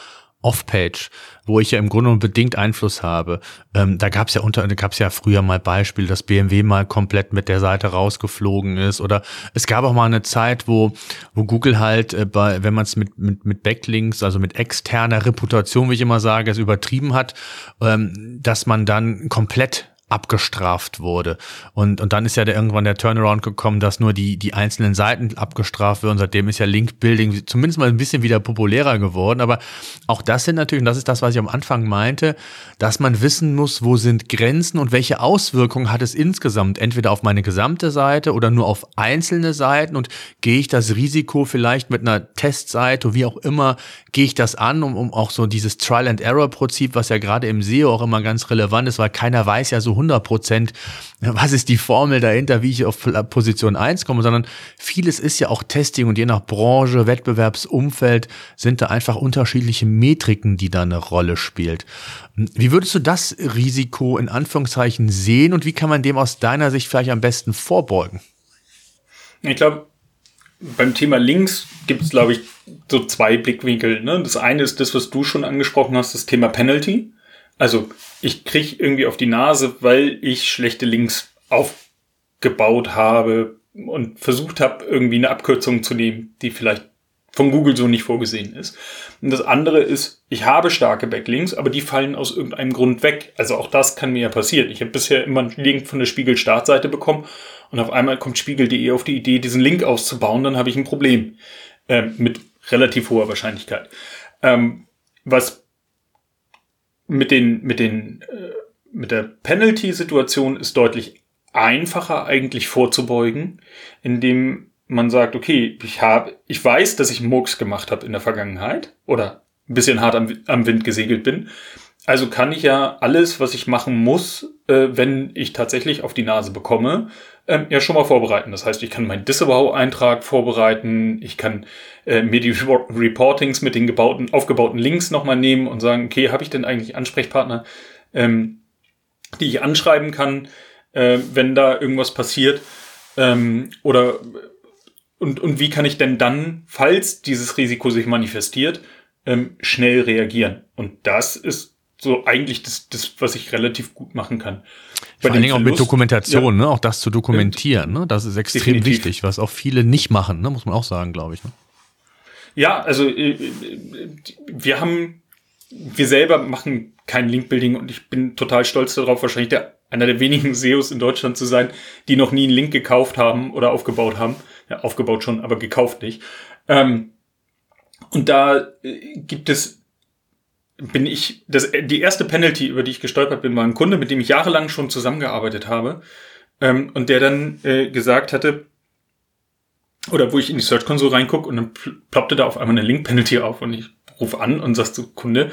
Off-Page, wo ich ja im Grunde bedingt Einfluss habe. Ähm, da gab es ja unter, da gab es ja früher mal Beispiele, dass BMW mal komplett mit der Seite rausgeflogen ist. Oder es gab auch mal eine Zeit, wo, wo Google halt äh, bei, wenn man es mit, mit, mit Backlinks, also mit externer Reputation, wie ich immer sage, es übertrieben hat, ähm, dass man dann komplett abgestraft wurde. Und, und dann ist ja der, irgendwann der Turnaround gekommen, dass nur die, die einzelnen Seiten abgestraft werden. Seitdem ist ja Link-Building zumindest mal ein bisschen wieder populärer geworden. Aber auch das sind natürlich, und das ist das, was ich am Anfang meinte, dass man wissen muss, wo sind Grenzen und welche Auswirkungen hat es insgesamt, entweder auf meine gesamte Seite oder nur auf einzelne Seiten und gehe ich das Risiko vielleicht mit einer Testseite, wie auch immer, gehe ich das an, um, um auch so dieses Trial-and-Error-Prinzip, was ja gerade im SEO auch immer ganz relevant ist, weil keiner weiß ja so 100 Prozent, was ist die Formel dahinter, wie ich auf Position 1 komme, sondern vieles ist ja auch Testing und je nach Branche, Wettbewerbsumfeld sind da einfach unterschiedliche Metriken, die da eine Rolle spielt. Wie würdest du das Risiko in Anführungszeichen sehen und wie kann man dem aus deiner Sicht vielleicht am besten vorbeugen? Ich glaube, beim Thema Links gibt es, glaube ich, so zwei Blickwinkel. Ne? Das eine ist das, was du schon angesprochen hast, das Thema Penalty. Also ich kriege irgendwie auf die Nase, weil ich schlechte Links aufgebaut habe und versucht habe, irgendwie eine Abkürzung zu nehmen, die vielleicht von Google so nicht vorgesehen ist. Und das andere ist, ich habe starke Backlinks, aber die fallen aus irgendeinem Grund weg. Also auch das kann mir ja passieren. Ich habe bisher immer einen Link von der Spiegel-Startseite bekommen und auf einmal kommt Spiegel.de auf die Idee, diesen Link auszubauen, dann habe ich ein Problem. Ähm, mit relativ hoher Wahrscheinlichkeit. Ähm, was mit den, mit den, äh, mit der Penalty-Situation ist deutlich einfacher eigentlich vorzubeugen, indem man sagt, okay, ich habe, ich weiß, dass ich Murks gemacht habe in der Vergangenheit oder ein bisschen hart am, am Wind gesegelt bin. Also kann ich ja alles, was ich machen muss, äh, wenn ich tatsächlich auf die Nase bekomme, ähm, ja schon mal vorbereiten. Das heißt, ich kann meinen Disavow-Eintrag vorbereiten, ich kann äh, mir die Reportings mit den gebauten, aufgebauten Links nochmal nehmen und sagen, okay, habe ich denn eigentlich Ansprechpartner, ähm, die ich anschreiben kann, äh, wenn da irgendwas passiert? Ähm, oder und, und wie kann ich denn dann, falls dieses Risiko sich manifestiert, ähm, schnell reagieren? Und das ist so eigentlich das, das, was ich relativ gut machen kann. Vor allen Dingen auch mit Dokumentation, ja. ne? auch das zu dokumentieren, ne? das ist extrem Definitiv. wichtig, was auch viele nicht machen, ne? muss man auch sagen, glaube ich. Ne? Ja, also äh, wir haben, wir selber machen kein Link-Building und ich bin total stolz darauf, wahrscheinlich der, einer der wenigen SEOs in Deutschland zu sein, die noch nie einen Link gekauft haben oder aufgebaut haben. Ja, aufgebaut schon, aber gekauft nicht. Ähm, und da äh, gibt es bin ich, das, die erste Penalty, über die ich gestolpert bin, war ein Kunde, mit dem ich jahrelang schon zusammengearbeitet habe. Ähm, und der dann äh, gesagt hatte, oder wo ich in die Search Console reinguck und dann ploppte da auf einmal eine Link Penalty auf und ich rufe an und sagst zu Kunde,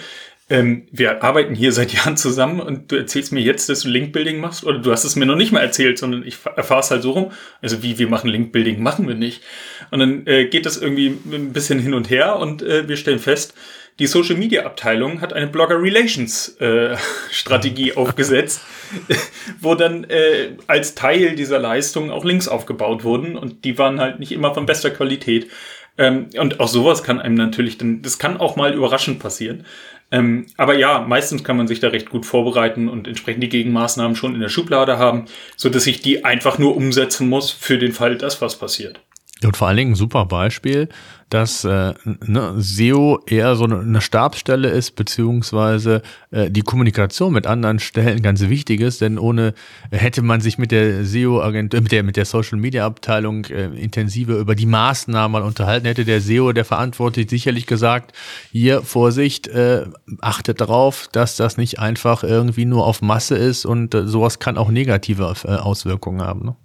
ähm, wir arbeiten hier seit Jahren zusammen und du erzählst mir jetzt, dass du Link-Building machst oder du hast es mir noch nicht mal erzählt, sondern ich erfahre es halt so rum. Also wie, wir machen Link-Building, machen wir nicht. Und dann äh, geht das irgendwie ein bisschen hin und her und äh, wir stellen fest, die Social Media Abteilung hat eine Blogger Relations äh, Strategie aufgesetzt, wo dann äh, als Teil dieser Leistung auch Links aufgebaut wurden und die waren halt nicht immer von bester Qualität. Ähm, und auch sowas kann einem natürlich dann, das kann auch mal überraschend passieren. Ähm, aber ja, meistens kann man sich da recht gut vorbereiten und entsprechend die Gegenmaßnahmen schon in der Schublade haben, so dass ich die einfach nur umsetzen muss für den Fall, dass was passiert. Und vor allen Dingen ein super Beispiel, dass äh, ne, SEO eher so eine Stabsstelle ist, beziehungsweise äh, die Kommunikation mit anderen Stellen ganz wichtig ist, denn ohne äh, hätte man sich mit der SEO-Agentur, mit der, mit der Social-Media-Abteilung äh, intensiver über die Maßnahmen unterhalten, hätte der SEO, der Verantwortliche, sicherlich gesagt, hier, Vorsicht, äh, achtet darauf, dass das nicht einfach irgendwie nur auf Masse ist und äh, sowas kann auch negative äh, Auswirkungen haben. Ne?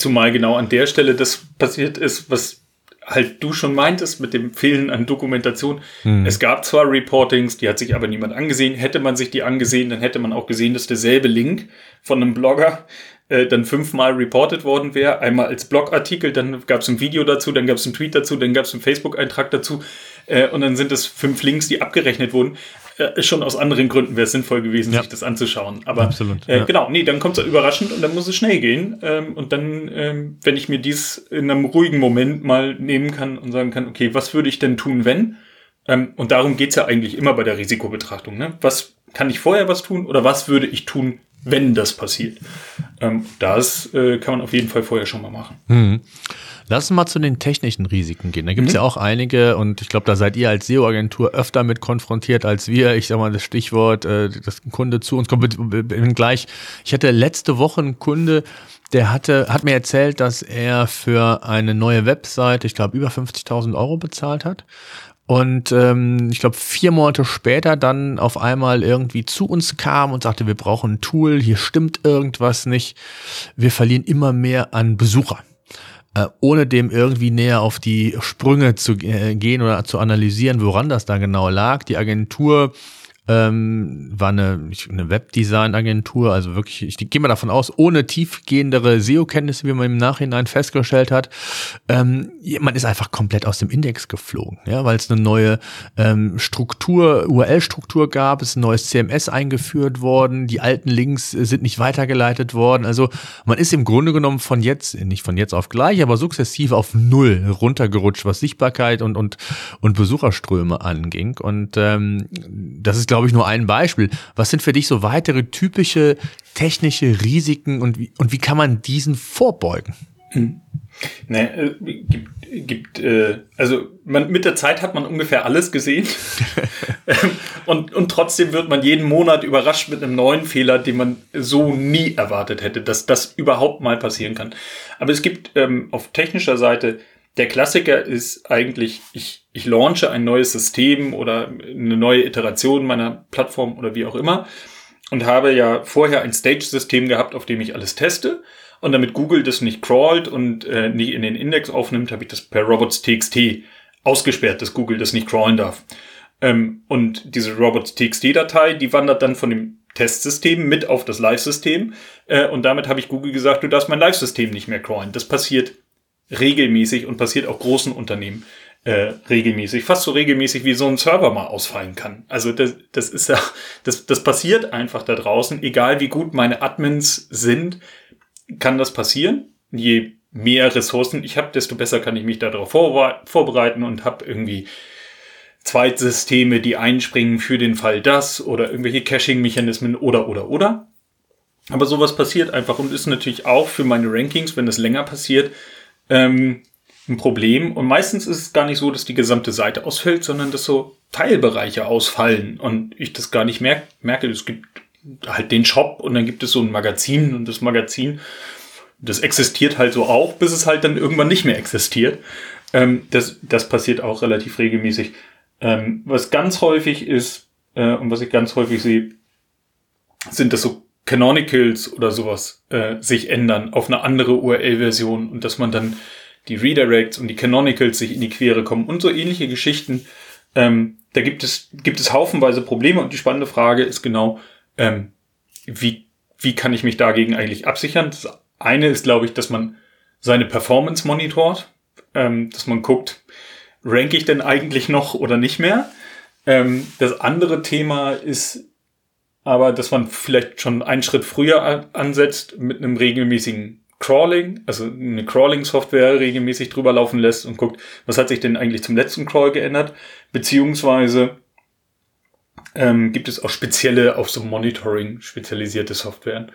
Zumal genau an der Stelle das passiert ist, was halt du schon meintest mit dem Fehlen an Dokumentation. Hm. Es gab zwar Reportings, die hat sich aber niemand angesehen. Hätte man sich die angesehen, dann hätte man auch gesehen, dass derselbe Link von einem Blogger äh, dann fünfmal reported worden wäre. Einmal als Blogartikel, dann gab es ein Video dazu, dann gab es einen Tweet dazu, dann gab es einen Facebook-Eintrag dazu. Äh, und dann sind es fünf Links, die abgerechnet wurden. Äh, schon aus anderen Gründen wäre es sinnvoll gewesen, ja. sich das anzuschauen. Aber Absolut, äh, ja. genau, nee, dann kommt es überraschend und dann muss es schnell gehen. Ähm, und dann, ähm, wenn ich mir dies in einem ruhigen Moment mal nehmen kann und sagen kann, okay, was würde ich denn tun, wenn? Ähm, und darum geht's ja eigentlich immer bei der Risikobetrachtung. Ne? Was kann ich vorher was tun oder was würde ich tun, wenn das passiert? Ähm, das äh, kann man auf jeden Fall vorher schon mal machen. Mhm. Lass uns mal zu den technischen Risiken gehen. Da gibt es mhm. ja auch einige und ich glaube, da seid ihr als SEO-Agentur öfter mit konfrontiert als wir. Ich sage mal das Stichwort, äh, dass ein Kunde zu uns kommt. Gleich. Ich hatte letzte Woche einen Kunde, der hatte, hat mir erzählt, dass er für eine neue Website, ich glaube, über 50.000 Euro bezahlt hat. Und ähm, ich glaube, vier Monate später dann auf einmal irgendwie zu uns kam und sagte, wir brauchen ein Tool, hier stimmt irgendwas nicht. Wir verlieren immer mehr an Besucher äh, ohne dem irgendwie näher auf die Sprünge zu äh, gehen oder zu analysieren, woran das da genau lag. Die Agentur ähm, war eine, eine Webdesign-Agentur, also wirklich, ich gehe mal davon aus, ohne tiefgehendere SEO-Kenntnisse, wie man im Nachhinein festgestellt hat. Ähm, man ist einfach komplett aus dem Index geflogen, ja, weil es eine neue ähm, Struktur, URL-Struktur gab, es ist ein neues CMS eingeführt worden, die alten Links sind nicht weitergeleitet worden. Also man ist im Grunde genommen von jetzt, nicht von jetzt auf gleich, aber sukzessiv auf null runtergerutscht, was Sichtbarkeit und, und, und Besucherströme anging. Und ähm, das ist, glaube glaube ich, nur ein Beispiel. Was sind für dich so weitere typische technische Risiken und wie, und wie kann man diesen vorbeugen? Hm. Ne, äh, gibt, gibt äh, also man, mit der Zeit hat man ungefähr alles gesehen und, und trotzdem wird man jeden Monat überrascht mit einem neuen Fehler, den man so nie erwartet hätte, dass das überhaupt mal passieren kann. Aber es gibt ähm, auf technischer Seite der Klassiker ist eigentlich, ich, ich launche ein neues System oder eine neue Iteration meiner Plattform oder wie auch immer und habe ja vorher ein Stage-System gehabt, auf dem ich alles teste. Und damit Google das nicht crawlt und äh, nicht in den Index aufnimmt, habe ich das per robots.txt ausgesperrt, dass Google das nicht crawlen darf. Ähm, und diese robots.txt-Datei, die wandert dann von dem Testsystem mit auf das Live-System. Äh, und damit habe ich Google gesagt, du darfst mein Live-System nicht mehr crawlen. Das passiert regelmäßig und passiert auch großen Unternehmen äh, regelmäßig, fast so regelmäßig wie so ein Server mal ausfallen kann. Also das, das ist ja, das, das passiert einfach da draußen, egal wie gut meine Admins sind, kann das passieren. Je mehr Ressourcen ich habe, desto besser kann ich mich darauf vorbereiten und habe irgendwie Zweitsysteme, die einspringen für den Fall das oder irgendwelche Caching-Mechanismen oder oder oder. Aber sowas passiert einfach und ist natürlich auch für meine Rankings, wenn das länger passiert, ähm, ein Problem. Und meistens ist es gar nicht so, dass die gesamte Seite ausfällt, sondern dass so Teilbereiche ausfallen und ich das gar nicht merke. merke. Es gibt halt den Shop und dann gibt es so ein Magazin und das Magazin, das existiert halt so auch, bis es halt dann irgendwann nicht mehr existiert. Ähm, das, das passiert auch relativ regelmäßig. Ähm, was ganz häufig ist äh, und was ich ganz häufig sehe, sind das so Canonicals oder sowas äh, sich ändern auf eine andere URL-Version und dass man dann die Redirects und die Canonicals sich in die Quere kommen und so ähnliche Geschichten. Ähm, da gibt es, gibt es haufenweise Probleme und die spannende Frage ist genau, ähm, wie, wie kann ich mich dagegen eigentlich absichern? Das eine ist, glaube ich, dass man seine Performance monitort, ähm, dass man guckt, rank ich denn eigentlich noch oder nicht mehr? Ähm, das andere Thema ist aber dass man vielleicht schon einen Schritt früher ansetzt mit einem regelmäßigen Crawling, also eine Crawling-Software regelmäßig drüber laufen lässt und guckt, was hat sich denn eigentlich zum letzten Crawl geändert, beziehungsweise ähm, gibt es auch spezielle auf so Monitoring spezialisierte Software,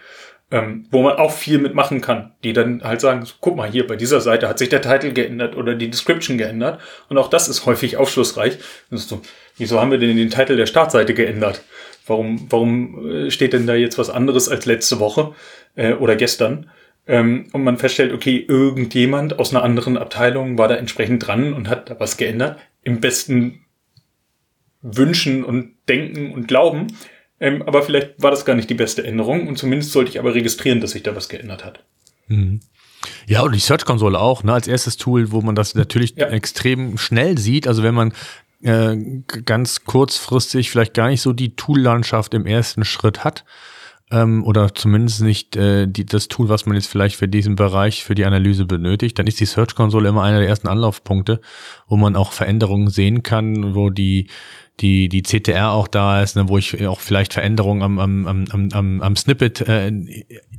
ähm, wo man auch viel mitmachen kann, die dann halt sagen, guck mal hier, bei dieser Seite hat sich der Titel geändert oder die Description geändert und auch das ist häufig aufschlussreich. So, wieso haben wir denn den Titel der Startseite geändert? Warum, warum äh, steht denn da jetzt was anderes als letzte Woche äh, oder gestern? Ähm, und man feststellt, okay, irgendjemand aus einer anderen Abteilung war da entsprechend dran und hat da was geändert. Im besten Wünschen und Denken und Glauben. Ähm, aber vielleicht war das gar nicht die beste Änderung und zumindest sollte ich aber registrieren, dass sich da was geändert hat. Mhm. Ja, und die Search Console auch, ne, als erstes Tool, wo man das natürlich ja. extrem schnell sieht. Also wenn man äh, ganz kurzfristig vielleicht gar nicht so die Tool-Landschaft im ersten Schritt hat, ähm, oder zumindest nicht äh, die, das Tool, was man jetzt vielleicht für diesen Bereich, für die Analyse benötigt, dann ist die Search-Konsole immer einer der ersten Anlaufpunkte, wo man auch Veränderungen sehen kann, wo die die, die CTR auch da ist, ne, wo ich auch vielleicht Veränderungen am, am, am, am, am Snippet äh,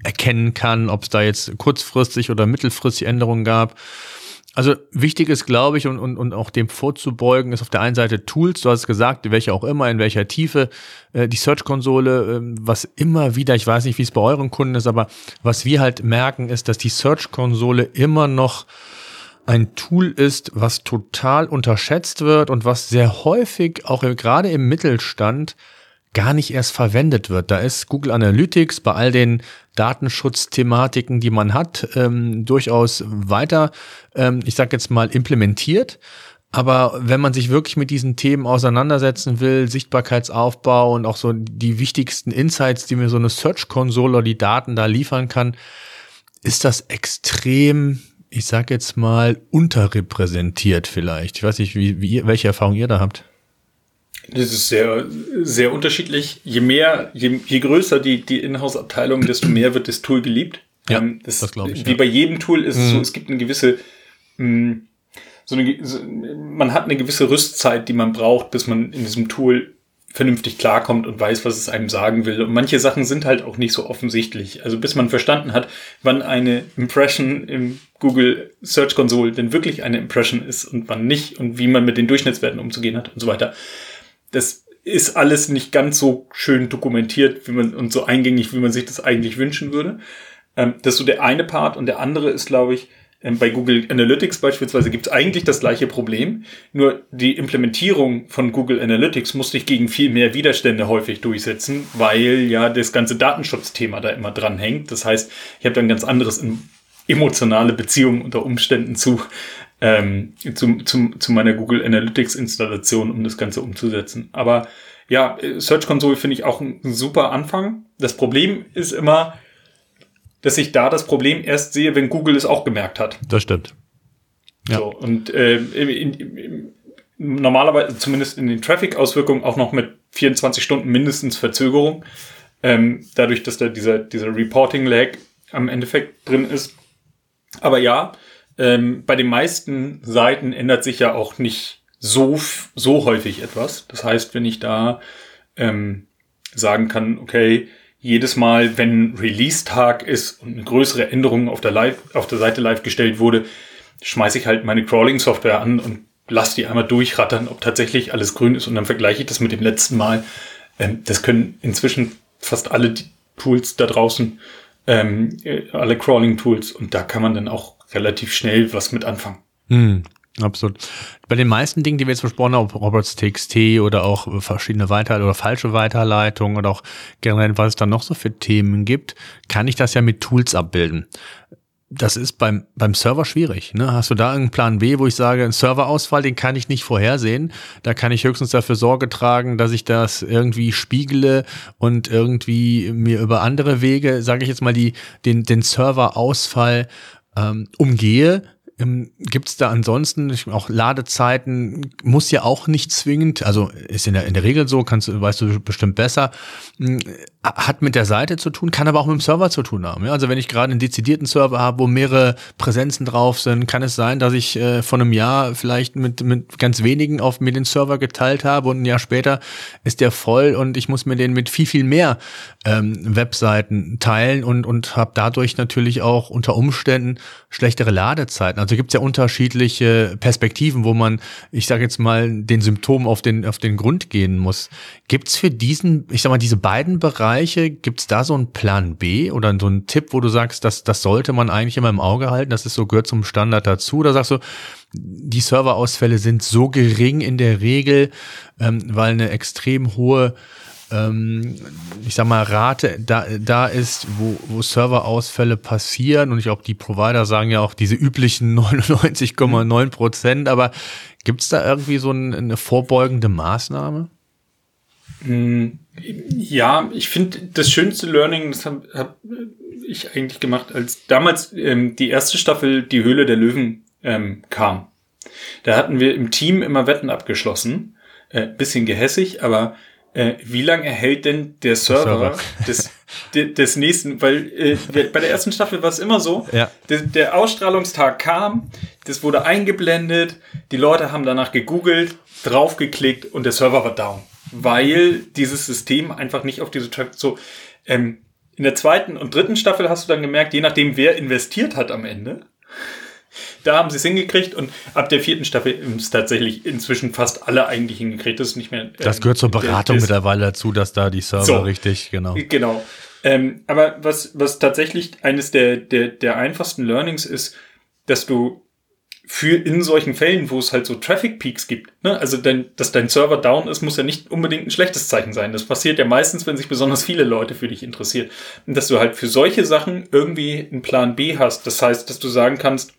erkennen kann, ob es da jetzt kurzfristig oder mittelfristig Änderungen gab. Also wichtig ist, glaube ich, und, und, und auch dem vorzubeugen, ist auf der einen Seite Tools, du hast gesagt, welche auch immer, in welcher Tiefe, äh, die Search-Konsole, äh, was immer wieder, ich weiß nicht, wie es bei euren Kunden ist, aber was wir halt merken, ist, dass die Search-Konsole immer noch ein Tool ist, was total unterschätzt wird und was sehr häufig auch gerade im Mittelstand gar nicht erst verwendet wird. Da ist Google Analytics bei all den Datenschutzthematiken, die man hat, ähm, durchaus weiter, ähm, ich sage jetzt mal, implementiert. Aber wenn man sich wirklich mit diesen Themen auseinandersetzen will, Sichtbarkeitsaufbau und auch so die wichtigsten Insights, die mir so eine Search-Konsole oder die Daten da liefern kann, ist das extrem ich sag jetzt mal, unterrepräsentiert vielleicht. Ich weiß nicht, wie, wie, welche Erfahrung ihr da habt. Das ist sehr, sehr unterschiedlich. Je mehr, je, je größer die, die Inhouse-Abteilung, desto mehr wird das Tool geliebt. Ja, ähm, das, das glaube ich. Wie ja. bei jedem Tool ist es so, mhm. es gibt eine gewisse, mh, mm, so eine, so, man hat eine gewisse Rüstzeit, die man braucht, bis man in diesem Tool vernünftig klarkommt und weiß, was es einem sagen will. Und manche Sachen sind halt auch nicht so offensichtlich. Also bis man verstanden hat, wann eine Impression im Google Search Console denn wirklich eine Impression ist und wann nicht und wie man mit den Durchschnittswerten umzugehen hat und so weiter. Das ist alles nicht ganz so schön dokumentiert wie man, und so eingängig, wie man sich das eigentlich wünschen würde. Ähm, das ist so der eine Part und der andere ist, glaube ich, ähm, bei Google Analytics beispielsweise gibt es eigentlich das gleiche Problem, nur die Implementierung von Google Analytics musste ich gegen viel mehr Widerstände häufig durchsetzen, weil ja das ganze Datenschutzthema da immer dran hängt. Das heißt, ich habe da ein ganz anderes emotionale Beziehung unter Umständen zu, ähm, zu, zu, zu meiner Google Analytics Installation, um das Ganze umzusetzen. Aber ja, Search Console finde ich auch ein super Anfang. Das Problem ist immer, dass ich da das Problem erst sehe, wenn Google es auch gemerkt hat. Das stimmt. Ja. So, und äh, in, in, normalerweise, zumindest in den Traffic-Auswirkungen, auch noch mit 24 Stunden mindestens Verzögerung. Ähm, dadurch, dass da dieser, dieser Reporting-Lag am Endeffekt drin ist. Aber ja, ähm, bei den meisten Seiten ändert sich ja auch nicht so, so häufig etwas. Das heißt, wenn ich da ähm, sagen kann, okay, jedes Mal, wenn Release-Tag ist und eine größere Änderung auf der, live, auf der Seite live gestellt wurde, schmeiße ich halt meine Crawling-Software an und lasse die einmal durchrattern, ob tatsächlich alles grün ist und dann vergleiche ich das mit dem letzten Mal. Ähm, das können inzwischen fast alle Tools da draußen, ähm, äh, alle Crawling-Tools und da kann man dann auch relativ schnell was mit anfangen. Hm. Absolut. Bei den meisten Dingen, die wir jetzt besprochen haben, Roberts TXT oder auch verschiedene Weiter- oder falsche Weiterleitungen oder auch generell, was es dann noch so für Themen gibt, kann ich das ja mit Tools abbilden. Das ist beim, beim Server schwierig. Ne? Hast du da einen Plan B, wo ich sage, ein Serverausfall, den kann ich nicht vorhersehen. Da kann ich höchstens dafür Sorge tragen, dass ich das irgendwie spiegle und irgendwie mir über andere Wege, sage ich jetzt mal, die, den, den Serverausfall ähm, umgehe ähm, Gibt es da ansonsten auch Ladezeiten? Muss ja auch nicht zwingend, also ist in der, in der Regel so, kannst weißt du bestimmt besser, hat mit der Seite zu tun, kann aber auch mit dem Server zu tun haben. Ja? Also wenn ich gerade einen dezidierten Server habe, wo mehrere Präsenzen drauf sind, kann es sein, dass ich äh, von einem Jahr vielleicht mit, mit ganz wenigen auf mir den Server geteilt habe und ein Jahr später ist der voll und ich muss mir den mit viel, viel mehr ähm, Webseiten teilen und, und habe dadurch natürlich auch unter Umständen schlechtere Ladezeiten. Also gibt es ja unterschiedliche Perspektiven, wo man, ich sage jetzt mal, den Symptomen auf den, auf den Grund gehen muss. Gibt es für diesen, ich sag mal, diese beiden Bereiche, gibt es da so einen Plan B oder so einen Tipp, wo du sagst, das, das sollte man eigentlich immer im Auge halten, das ist so, gehört zum Standard dazu? Oder sagst du, die Serverausfälle sind so gering in der Regel, ähm, weil eine extrem hohe ähm, ich sag mal, Rate da, da ist, wo, wo Serverausfälle passieren und ich glaube, die Provider sagen ja auch diese üblichen 99,9 Prozent, aber gibt es da irgendwie so ein, eine vorbeugende Maßnahme? Mm, ja, ich finde das schönste Learning, das habe hab ich eigentlich gemacht, als damals ähm, die erste Staffel Die Höhle der Löwen ähm, kam. Da hatten wir im Team immer Wetten abgeschlossen. Äh, bisschen gehässig, aber äh, wie lange hält denn der Server, Server. Des, de, des nächsten, weil äh, bei der ersten Staffel war es immer so, ja. der, der Ausstrahlungstag kam, das wurde eingeblendet, die Leute haben danach gegoogelt, draufgeklickt und der Server war down, weil dieses System einfach nicht auf diese Traffic so ähm, in der zweiten und dritten Staffel hast du dann gemerkt, je nachdem wer investiert hat am Ende, da haben sie es hingekriegt und ab der vierten Staffel ist tatsächlich inzwischen fast alle eigentlich hingekriegt. Das ist nicht mehr. Ähm, das gehört zur Beratung mittlerweile dazu, dass da die Server so, richtig, genau. Genau. Ähm, aber was, was tatsächlich eines der, der, der einfachsten Learnings ist, dass du für in solchen Fällen, wo es halt so Traffic Peaks gibt, ne? also dein, dass dein Server down ist, muss ja nicht unbedingt ein schlechtes Zeichen sein. Das passiert ja meistens, wenn sich besonders viele Leute für dich interessieren. Und dass du halt für solche Sachen irgendwie einen Plan B hast. Das heißt, dass du sagen kannst,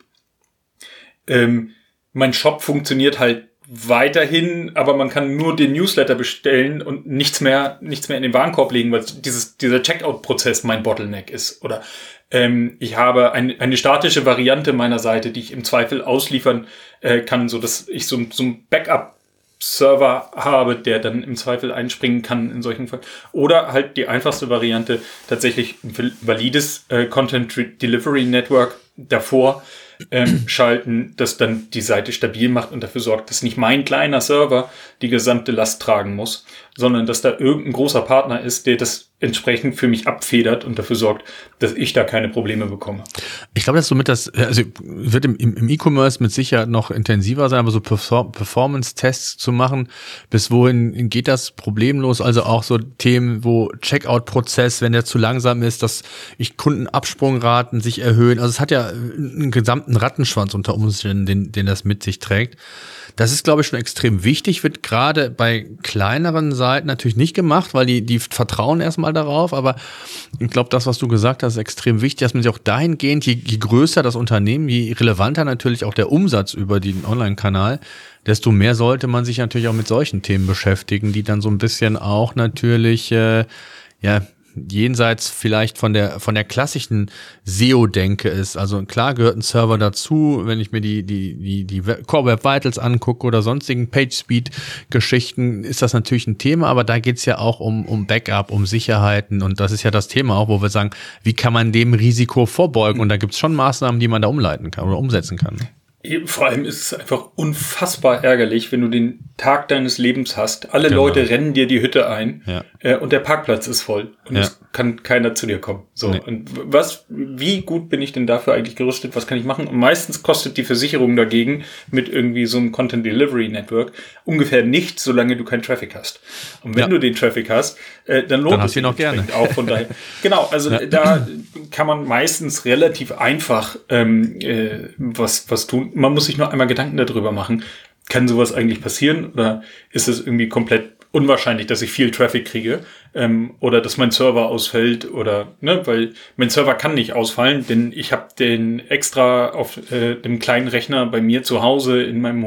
ähm, mein Shop funktioniert halt weiterhin, aber man kann nur den Newsletter bestellen und nichts mehr, nichts mehr in den Warenkorb legen, weil dieses, dieser Checkout-Prozess mein Bottleneck ist. Oder ähm, ich habe ein, eine statische Variante meiner Seite, die ich im Zweifel ausliefern äh, kann, so dass ich so, so ein Backup Server habe, der dann im Zweifel einspringen kann in solchen Fällen. Oder halt die einfachste Variante, tatsächlich ein valides äh, Content Delivery Network davor, ähm, schalten, das dann die Seite stabil macht und dafür sorgt, dass nicht mein kleiner Server die gesamte Last tragen muss, sondern dass da irgendein großer Partner ist, der das entsprechend für mich abfedert und dafür sorgt, dass ich da keine Probleme bekomme. Ich glaube, dass somit das, also wird im, im E-Commerce mit Sicherheit noch intensiver sein, aber so Performance-Tests zu machen, bis wohin geht das problemlos? Also auch so Themen, wo Checkout-Prozess, wenn der zu langsam ist, dass ich Kundenabsprungraten sich erhöhen. Also es hat ja einen gesamten Rattenschwanz unter Umständen, den, den das mit sich trägt. Das ist, glaube ich, schon extrem wichtig, wird gerade bei kleineren Seiten natürlich nicht gemacht, weil die, die vertrauen erstmal darauf. Aber ich glaube, das, was du gesagt hast, ist extrem wichtig, dass man sich auch dahingehend, je, je größer das Unternehmen, je relevanter natürlich auch der Umsatz über den Online-Kanal, desto mehr sollte man sich natürlich auch mit solchen Themen beschäftigen, die dann so ein bisschen auch natürlich, äh, ja, jenseits vielleicht von der von der klassischen SEO-Denke ist. Also klar gehört ein Server dazu, wenn ich mir die die die die Core Web Vitals angucke oder sonstigen Page Speed Geschichten, ist das natürlich ein Thema, aber da geht's ja auch um um Backup, um Sicherheiten und das ist ja das Thema auch, wo wir sagen, wie kann man dem Risiko vorbeugen und da gibt's schon Maßnahmen, die man da umleiten kann oder umsetzen kann. Vor allem ist es einfach unfassbar ärgerlich, wenn du den Tag deines Lebens hast. Alle genau. Leute rennen dir die Hütte ein ja. äh, und der Parkplatz ist voll und ja. es kann keiner zu dir kommen. So nee. und was? Wie gut bin ich denn dafür eigentlich gerüstet? Was kann ich machen? Und meistens kostet die Versicherung dagegen mit irgendwie so einem Content Delivery Network ungefähr nichts, solange du keinen Traffic hast. Und wenn ja. du den Traffic hast, äh, dann lohnt dann es sich noch gerne. Auch von daher. genau, also da kann man meistens relativ einfach ähm, äh, was was tun man muss sich nur einmal Gedanken darüber machen. Kann sowas eigentlich passieren oder ist es irgendwie komplett unwahrscheinlich, dass ich viel Traffic kriege ähm, oder dass mein Server ausfällt oder ne, weil mein Server kann nicht ausfallen, denn ich habe den extra auf äh, dem kleinen Rechner bei mir zu Hause in meinem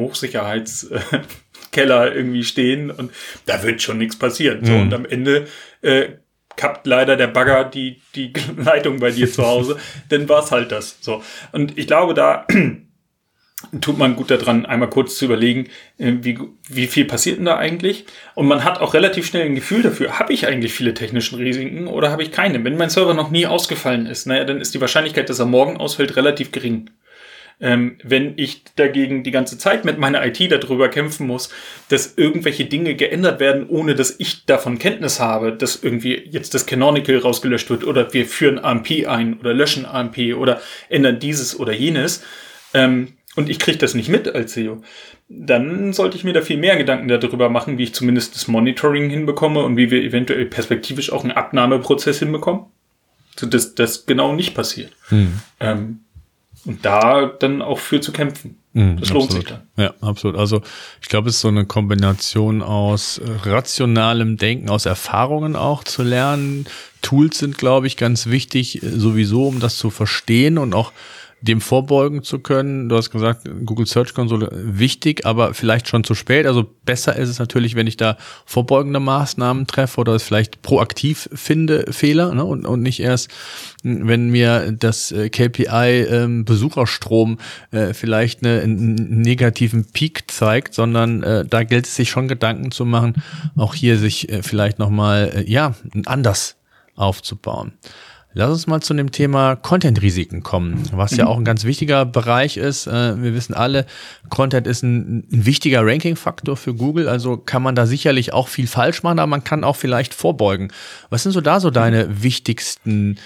Hochsicherheitskeller irgendwie stehen und da wird schon nichts passieren. So, mhm. und am Ende äh, kappt leider der Bagger die die Leitung bei dir zu Hause, dann war's halt das. So und ich glaube da tut man gut daran, einmal kurz zu überlegen, äh, wie, wie viel passiert denn da eigentlich? Und man hat auch relativ schnell ein Gefühl dafür, habe ich eigentlich viele technischen Risiken oder habe ich keine? Wenn mein Server noch nie ausgefallen ist, naja, dann ist die Wahrscheinlichkeit, dass er morgen ausfällt, relativ gering. Ähm, wenn ich dagegen die ganze Zeit mit meiner IT darüber kämpfen muss, dass irgendwelche Dinge geändert werden, ohne dass ich davon Kenntnis habe, dass irgendwie jetzt das Canonical rausgelöscht wird oder wir führen AMP ein oder löschen AMP oder ändern dieses oder jenes, ähm, und ich kriege das nicht mit als SEO, dann sollte ich mir da viel mehr Gedanken darüber machen, wie ich zumindest das Monitoring hinbekomme und wie wir eventuell perspektivisch auch einen Abnahmeprozess hinbekommen, sodass das genau nicht passiert. Hm. Ähm, und da dann auch für zu kämpfen. Hm, das lohnt absolut. sich dann. Ja, absolut. Also ich glaube, es ist so eine Kombination aus äh, rationalem Denken, aus Erfahrungen auch zu lernen. Tools sind, glaube ich, ganz wichtig, äh, sowieso, um das zu verstehen und auch dem vorbeugen zu können. Du hast gesagt, Google Search Konsole wichtig, aber vielleicht schon zu spät. Also besser ist es natürlich, wenn ich da vorbeugende Maßnahmen treffe oder es vielleicht proaktiv finde, Fehler, ne? und, und nicht erst, wenn mir das äh, KPI ähm, Besucherstrom äh, vielleicht eine, einen negativen Peak zeigt, sondern äh, da gilt es sich schon Gedanken zu machen, auch hier sich äh, vielleicht nochmal, äh, ja, anders aufzubauen. Lass uns mal zu dem Thema Content-Risiken kommen, was ja auch ein ganz wichtiger Bereich ist. Äh, wir wissen alle, Content ist ein, wichtiger Ranking-Faktor für Google, also kann man da sicherlich auch viel falsch machen, aber man kann auch vielleicht vorbeugen. Was sind so da so deine wichtigsten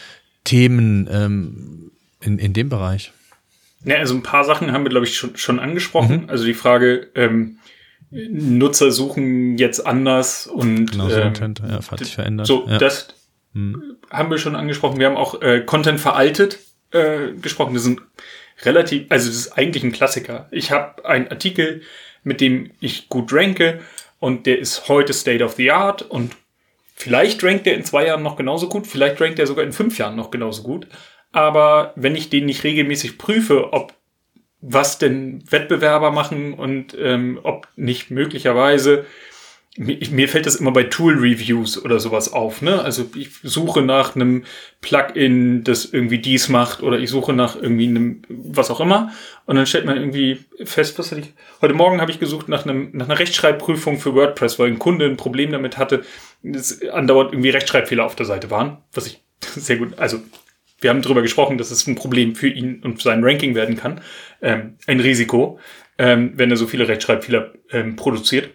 Themen ähm, in, in dem Bereich? Ja, also ein paar Sachen haben wir, glaube ich, schon, schon angesprochen. Mhm. Also die Frage, ähm, Nutzer suchen jetzt anders und genau, so ähm, Content, ja, hat sich verändert. So, ja. das haben wir schon angesprochen. Wir haben auch äh, Content veraltet äh, gesprochen. Das sind relativ, also das ist eigentlich ein Klassiker. Ich habe einen Artikel, mit dem ich gut ranke und der ist heute State of the Art und vielleicht rankt der in zwei Jahren noch genauso gut, vielleicht rankt der sogar in fünf Jahren noch genauso gut. Aber wenn ich den nicht regelmäßig prüfe, ob was denn Wettbewerber machen und ähm, ob nicht möglicherweise mir fällt das immer bei Tool Reviews oder sowas auf, ne? Also ich suche nach einem Plugin, das irgendwie dies macht oder ich suche nach irgendwie einem was auch immer und dann stellt man irgendwie fest, was hatte ich heute morgen habe ich gesucht nach einem nach einer Rechtschreibprüfung für WordPress, weil ein Kunde ein Problem damit hatte, dass andauernd irgendwie Rechtschreibfehler auf der Seite waren, was ich sehr gut, also wir haben darüber gesprochen, dass es ein Problem für ihn und sein Ranking werden kann, ähm, ein Risiko, ähm, wenn er so viele Rechtschreibfehler ähm, produziert.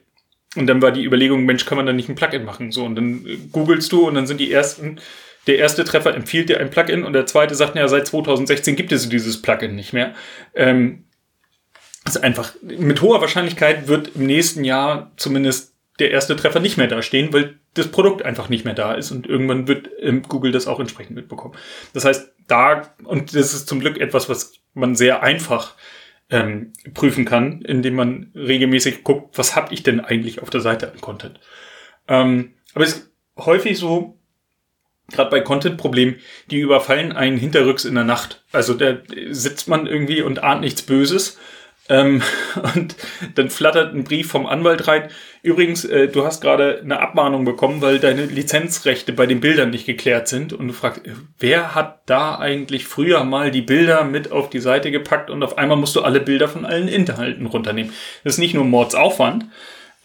Und dann war die Überlegung, Mensch, kann man da nicht ein Plugin machen? So, und dann äh, googelst du und dann sind die ersten, der erste Treffer empfiehlt dir ein Plugin und der zweite sagt, ja, seit 2016 gibt es dieses Plugin nicht mehr. Ähm, ist einfach, mit hoher Wahrscheinlichkeit wird im nächsten Jahr zumindest der erste Treffer nicht mehr da stehen, weil das Produkt einfach nicht mehr da ist und irgendwann wird ähm, Google das auch entsprechend mitbekommen. Das heißt, da, und das ist zum Glück etwas, was man sehr einfach ähm, prüfen kann, indem man regelmäßig guckt, was habe ich denn eigentlich auf der Seite an Content. Ähm, aber es ist häufig so, gerade bei Content-Problemen, die überfallen einen hinterrücks in der Nacht. Also da sitzt man irgendwie und ahnt nichts Böses ähm, und dann flattert ein Brief vom Anwalt rein. Übrigens, äh, du hast gerade eine Abmahnung bekommen, weil deine Lizenzrechte bei den Bildern nicht geklärt sind. Und du fragst, wer hat da eigentlich früher mal die Bilder mit auf die Seite gepackt und auf einmal musst du alle Bilder von allen Inhalten runternehmen. Das ist nicht nur Mordsaufwand,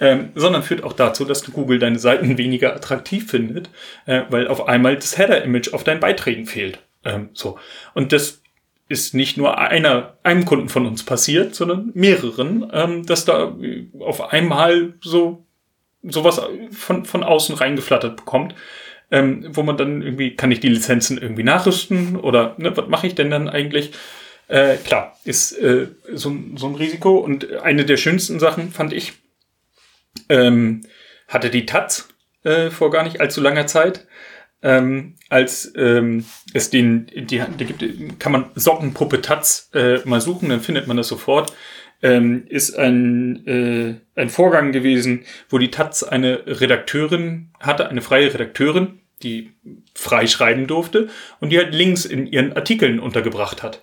ähm, sondern führt auch dazu, dass Google deine Seiten weniger attraktiv findet, äh, weil auf einmal das Header-Image auf deinen Beiträgen fehlt. Ähm, so. Und das ist nicht nur einer, einem Kunden von uns passiert, sondern mehreren, ähm, dass da auf einmal so sowas von, von außen reingeflattert bekommt, ähm, wo man dann irgendwie, kann ich die Lizenzen irgendwie nachrüsten oder ne, was mache ich denn dann eigentlich? Äh, klar, ist äh, so, so ein Risiko. Und eine der schönsten Sachen fand ich, ähm, hatte die Taz äh, vor gar nicht allzu langer Zeit ähm, als ähm, es den, die, die gibt, kann man Sockenpuppe Taz äh, mal suchen, dann findet man das sofort. Ähm, ist ein, äh, ein Vorgang gewesen, wo die Taz eine Redakteurin hatte, eine freie Redakteurin, die frei schreiben durfte und die halt Links in ihren Artikeln untergebracht hat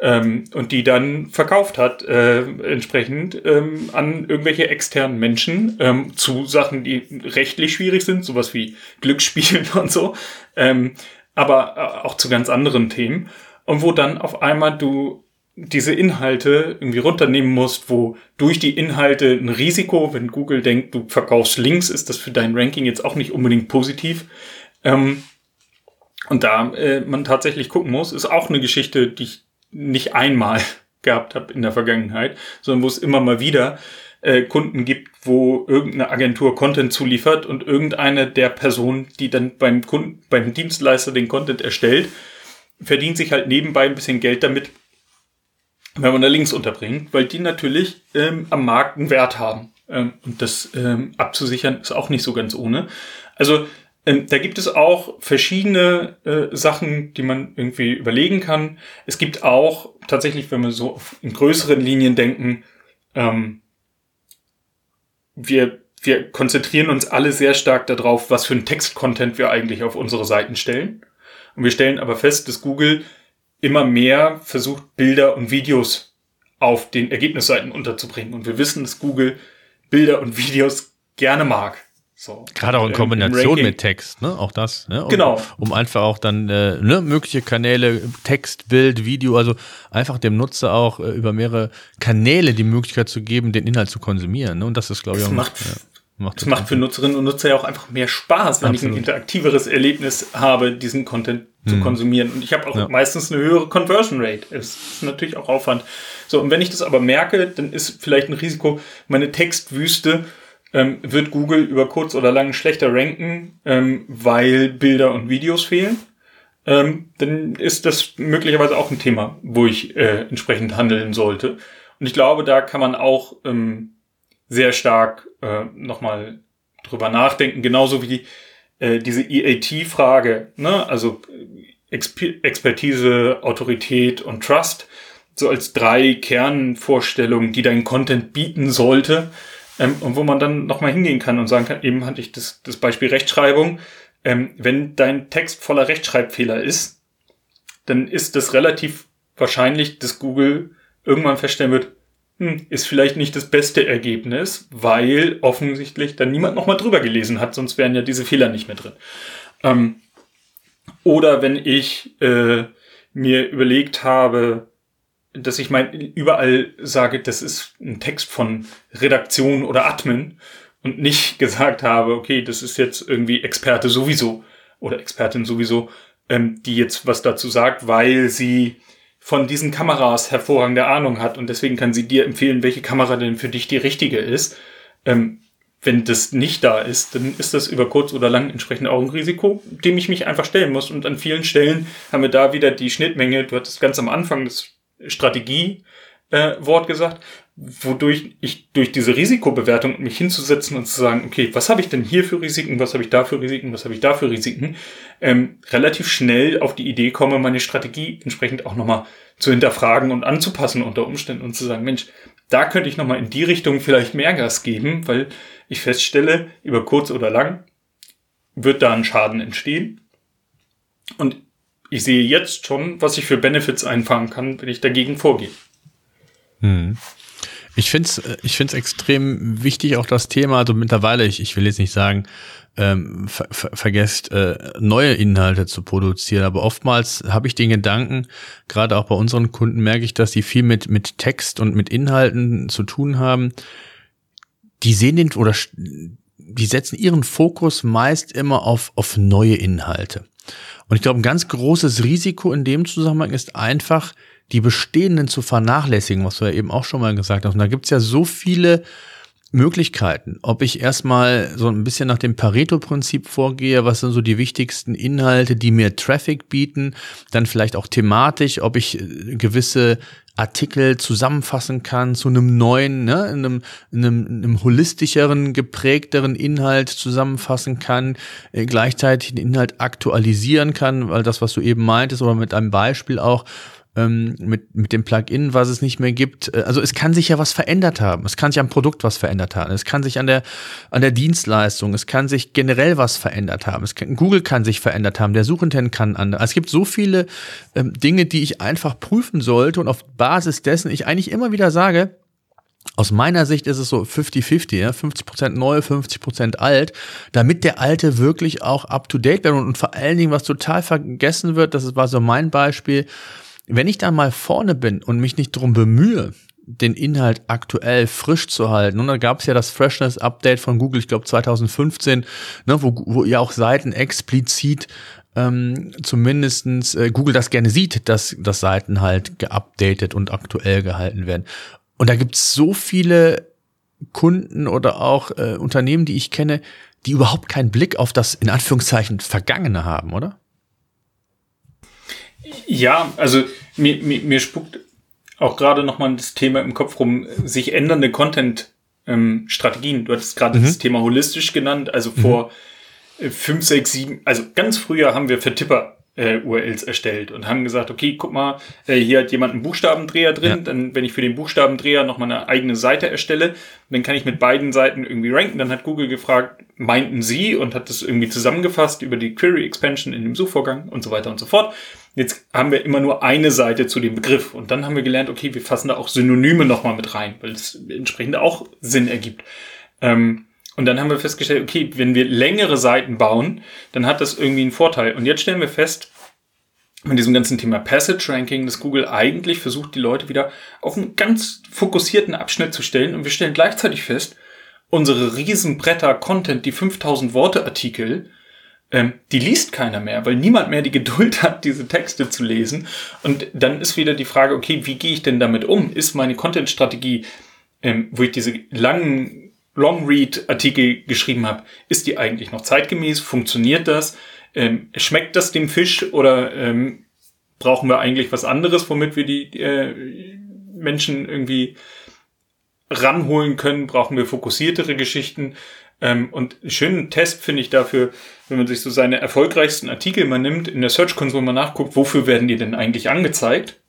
ähm, und die dann verkauft hat, äh, entsprechend ähm, an irgendwelche externen Menschen ähm, zu Sachen, die rechtlich schwierig sind, sowas wie Glücksspielen und so, ähm, aber äh, auch zu ganz anderen Themen. Und wo dann auf einmal du diese Inhalte irgendwie runternehmen musst, wo durch die Inhalte ein Risiko, wenn Google denkt, du verkaufst Links, ist das für dein Ranking jetzt auch nicht unbedingt positiv. Ähm, und da äh, man tatsächlich gucken muss, ist auch eine Geschichte, die ich nicht einmal gehabt habe in der Vergangenheit, sondern wo es immer mal wieder äh, Kunden gibt, wo irgendeine Agentur Content zuliefert und irgendeine der Personen, die dann beim Kunden, beim Dienstleister den Content erstellt, verdient sich halt nebenbei ein bisschen Geld damit, wenn man da Links unterbringt, weil die natürlich ähm, am Markt einen Wert haben. Ähm, und das ähm, abzusichern ist auch nicht so ganz ohne. Also ähm, da gibt es auch verschiedene äh, Sachen, die man irgendwie überlegen kann. Es gibt auch tatsächlich, wenn wir so in größeren Linien denken, ähm, wir, wir konzentrieren uns alle sehr stark darauf, was für ein Text-Content wir eigentlich auf unsere Seiten stellen. Und wir stellen aber fest, dass Google immer mehr versucht, Bilder und Videos auf den Ergebnisseiten unterzubringen. Und wir wissen, dass Google Bilder und Videos gerne mag. So. Gerade auch in Kombination mit Text, ne? Auch das, ne? Um, genau. Um einfach auch dann äh, ne, mögliche Kanäle, Text, Bild, Video, also einfach dem Nutzer auch äh, über mehrere Kanäle die Möglichkeit zu geben, den Inhalt zu konsumieren. Ne? Und das ist, glaube ich, auch. Macht, ja, macht das macht für Nutzerinnen und Nutzer ja auch einfach mehr Spaß, wenn Absolut. ich ein interaktiveres Erlebnis habe, diesen Content zu hm. konsumieren. Und ich habe auch ja. meistens eine höhere Conversion Rate. Das ist natürlich auch Aufwand. So, und wenn ich das aber merke, dann ist vielleicht ein Risiko, meine Textwüste ähm, wird Google über kurz oder lang schlechter ranken, ähm, weil Bilder und Videos fehlen. Ähm, dann ist das möglicherweise auch ein Thema, wo ich äh, entsprechend handeln sollte. Und ich glaube, da kann man auch ähm, sehr stark äh, nochmal drüber nachdenken, genauso wie äh, diese EAT-Frage, ne? also Exper Expertise, Autorität und Trust, so als drei Kernvorstellungen, die dein Content bieten sollte. Ähm, und wo man dann nochmal hingehen kann und sagen kann, eben hatte ich das, das Beispiel Rechtschreibung, ähm, wenn dein Text voller Rechtschreibfehler ist, dann ist das relativ wahrscheinlich, dass Google irgendwann feststellen wird, hm, ist vielleicht nicht das beste Ergebnis, weil offensichtlich dann niemand nochmal drüber gelesen hat, sonst wären ja diese Fehler nicht mehr drin. Ähm, oder wenn ich äh, mir überlegt habe, dass ich mein überall sage, das ist ein Text von Redaktion oder Admin und nicht gesagt habe, okay, das ist jetzt irgendwie Experte sowieso oder Expertin sowieso, ähm, die jetzt was dazu sagt, weil sie von diesen Kameras hervorragende Ahnung hat und deswegen kann sie dir empfehlen, welche Kamera denn für dich die richtige ist. Ähm, wenn das nicht da ist, dann ist das über kurz oder lang entsprechend auch ein Risiko, dem ich mich einfach stellen muss. Und an vielen Stellen haben wir da wieder die Schnittmenge. Du hattest ganz am Anfang des Strategie-Wort äh, gesagt, wodurch ich durch diese Risikobewertung mich hinzusetzen und zu sagen, okay, was habe ich denn hier für Risiken, was habe ich da für Risiken, was habe ich da für Risiken, ähm, relativ schnell auf die Idee komme, meine Strategie entsprechend auch nochmal zu hinterfragen und anzupassen unter Umständen und zu sagen, Mensch, da könnte ich nochmal in die Richtung vielleicht mehr Gas geben, weil ich feststelle, über kurz oder lang wird da ein Schaden entstehen. Und ich sehe jetzt schon, was ich für Benefits einfahren kann, wenn ich dagegen vorgehe. Hm. Ich finde es ich find's extrem wichtig, auch das Thema, also mittlerweile, ich, ich will jetzt nicht sagen, ähm, ver, ver, vergesst, äh, neue Inhalte zu produzieren, aber oftmals habe ich den Gedanken, gerade auch bei unseren Kunden merke ich, dass die viel mit, mit Text und mit Inhalten zu tun haben. Die sehen den oder die setzen ihren Fokus meist immer auf, auf neue Inhalte. Und ich glaube, ein ganz großes Risiko in dem Zusammenhang ist einfach, die bestehenden zu vernachlässigen, was du ja eben auch schon mal gesagt hast. Und da gibt's ja so viele Möglichkeiten. Ob ich erstmal so ein bisschen nach dem Pareto-Prinzip vorgehe, was sind so die wichtigsten Inhalte, die mir Traffic bieten, dann vielleicht auch thematisch, ob ich äh, gewisse Artikel zusammenfassen kann zu einem neuen, ne, in einem, in einem, in einem holistischeren, geprägteren Inhalt zusammenfassen kann, äh, gleichzeitig den Inhalt aktualisieren kann, weil das, was du eben meintest, oder mit einem Beispiel auch, ähm, mit, mit dem Plugin, was es nicht mehr gibt. Äh, also es kann sich ja was verändert haben. Es kann sich am Produkt was verändert haben. Es kann sich an der, an der Dienstleistung, es kann sich generell was verändert haben. Kann, Google kann sich verändert haben, der Suchintent kann anders. Es gibt so viele ähm, Dinge, die ich einfach prüfen sollte und auf Basis dessen ich eigentlich immer wieder sage, aus meiner Sicht ist es so 50-50, ja? 50% neu, 50% alt, damit der alte wirklich auch up-to-date wird und vor allen Dingen, was total vergessen wird, das war so mein Beispiel, wenn ich da mal vorne bin und mich nicht drum bemühe, den Inhalt aktuell frisch zu halten. Und da gab es ja das Freshness-Update von Google, ich glaube 2015, ne, wo, wo ihr auch Seiten explizit ähm, zumindestens äh, Google das gerne sieht, dass, dass Seiten halt geupdatet und aktuell gehalten werden. Und da gibt es so viele Kunden oder auch äh, Unternehmen, die ich kenne, die überhaupt keinen Blick auf das in Anführungszeichen Vergangene haben, oder? Ja, also mir, mir, mir spuckt auch gerade nochmal das Thema im Kopf rum, sich ändernde Content-Strategien. Ähm, du hattest gerade mhm. das Thema holistisch genannt, also mhm. vor äh, fünf, sechs, sieben, also ganz früher haben wir für Tipper äh, URLs erstellt und haben gesagt, okay, guck mal, äh, hier hat jemand einen Buchstabendreher drin, ja. dann wenn ich für den Buchstabendreher nochmal eine eigene Seite erstelle, dann kann ich mit beiden Seiten irgendwie ranken. Dann hat Google gefragt, meinten sie und hat das irgendwie zusammengefasst über die Query Expansion in dem Suchvorgang und so weiter und so fort. Jetzt haben wir immer nur eine Seite zu dem Begriff. Und dann haben wir gelernt, okay, wir fassen da auch Synonyme nochmal mit rein, weil es entsprechend auch Sinn ergibt. Ähm, und dann haben wir festgestellt, okay, wenn wir längere Seiten bauen, dann hat das irgendwie einen Vorteil. Und jetzt stellen wir fest, mit diesem ganzen Thema Passage Ranking, dass Google eigentlich versucht, die Leute wieder auf einen ganz fokussierten Abschnitt zu stellen. Und wir stellen gleichzeitig fest, unsere Riesenbretter Content, die 5000 Worte Artikel, ähm, die liest keiner mehr, weil niemand mehr die Geduld hat, diese Texte zu lesen. Und dann ist wieder die Frage, okay, wie gehe ich denn damit um? Ist meine Content-Strategie, ähm, wo ich diese langen Long-Read-Artikel geschrieben habe, ist die eigentlich noch zeitgemäß? Funktioniert das? Ähm, schmeckt das dem Fisch oder ähm, brauchen wir eigentlich was anderes, womit wir die äh, Menschen irgendwie ranholen können? Brauchen wir fokussiertere Geschichten? Ähm, und schönen Test finde ich dafür, wenn man sich so seine erfolgreichsten Artikel mal nimmt, in der Search Console mal nachguckt, wofür werden die denn eigentlich angezeigt?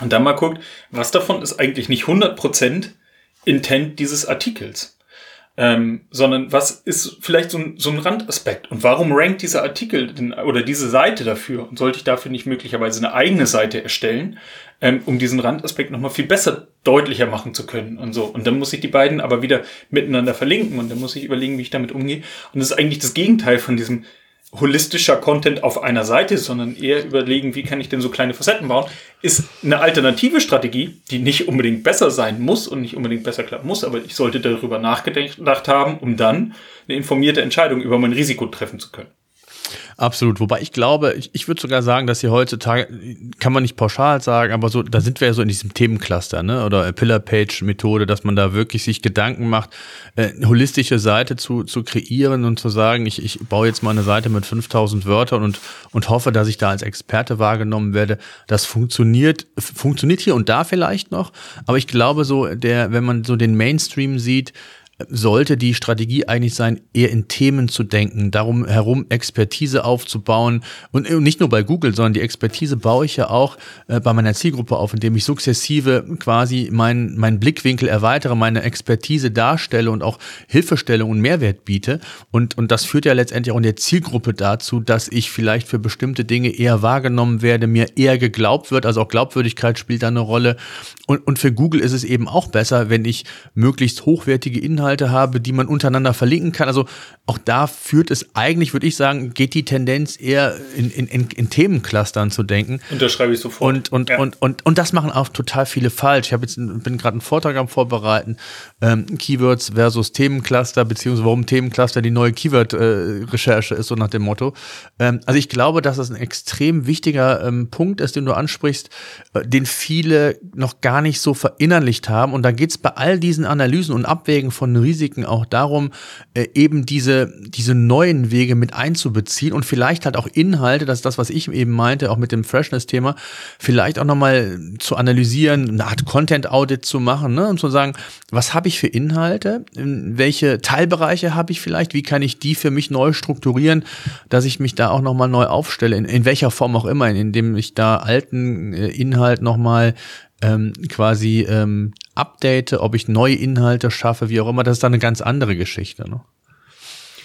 Und dann mal guckt, was davon ist eigentlich nicht 100 Prozent Intent dieses Artikels. Ähm, sondern was ist vielleicht so ein, so ein Randaspekt und warum rankt dieser Artikel denn, oder diese Seite dafür und sollte ich dafür nicht möglicherweise eine eigene Seite erstellen, ähm, um diesen Randaspekt nochmal viel besser deutlicher machen zu können und so. Und dann muss ich die beiden aber wieder miteinander verlinken und dann muss ich überlegen, wie ich damit umgehe. Und das ist eigentlich das Gegenteil von diesem holistischer Content auf einer Seite, sondern eher überlegen, wie kann ich denn so kleine Facetten bauen, ist eine alternative Strategie, die nicht unbedingt besser sein muss und nicht unbedingt besser klappen muss, aber ich sollte darüber nachgedacht haben, um dann eine informierte Entscheidung über mein Risiko treffen zu können. Absolut. Wobei ich glaube, ich, ich würde sogar sagen, dass hier heutzutage, kann man nicht pauschal sagen, aber so, da sind wir ja so in diesem Themencluster, ne? Oder Pillar-Page-Methode, dass man da wirklich sich Gedanken macht, äh, holistische Seite zu, zu kreieren und zu sagen, ich, ich baue jetzt mal eine Seite mit 5000 Wörtern und, und hoffe, dass ich da als Experte wahrgenommen werde. Das funktioniert, funktioniert hier und da vielleicht noch. Aber ich glaube so, der, wenn man so den Mainstream sieht, sollte die Strategie eigentlich sein, eher in Themen zu denken, darum herum Expertise aufzubauen. Und nicht nur bei Google, sondern die Expertise baue ich ja auch äh, bei meiner Zielgruppe auf, indem ich sukzessive quasi meinen mein Blickwinkel erweitere, meine Expertise darstelle und auch Hilfestellung und Mehrwert biete. Und, und das führt ja letztendlich auch in der Zielgruppe dazu, dass ich vielleicht für bestimmte Dinge eher wahrgenommen werde, mir eher geglaubt wird, also auch Glaubwürdigkeit spielt da eine Rolle. Und, und für Google ist es eben auch besser, wenn ich möglichst hochwertige Inhalte habe, die man untereinander verlinken kann. Also auch da führt es eigentlich, würde ich sagen, geht die Tendenz eher in, in, in, in Themenclustern zu denken. Unterschreibe ich sofort. Und, und, ja. und, und, und das machen auch total viele falsch. Ich habe jetzt bin gerade einen Vortrag am Vorbereiten, ähm, Keywords versus Themencluster, beziehungsweise warum Themencluster die neue Keyword-Recherche äh, ist, so nach dem Motto. Ähm, also ich glaube, dass das ein extrem wichtiger ähm, Punkt ist, den du ansprichst, äh, den viele noch gar nicht so verinnerlicht haben. Und da geht es bei all diesen Analysen und Abwägen von Risiken auch darum, äh, eben diese, diese neuen Wege mit einzubeziehen und vielleicht halt auch Inhalte, das ist das, was ich eben meinte, auch mit dem Freshness-Thema, vielleicht auch nochmal zu analysieren, eine Art Content-Audit zu machen ne? und zu sagen, was habe ich für Inhalte, welche Teilbereiche habe ich vielleicht, wie kann ich die für mich neu strukturieren, dass ich mich da auch nochmal neu aufstelle, in, in welcher Form auch immer, indem ich da alten äh, Inhalt nochmal ähm, quasi ähm, update, ob ich neue Inhalte schaffe, wie auch immer, das ist dann eine ganz andere Geschichte. Ne?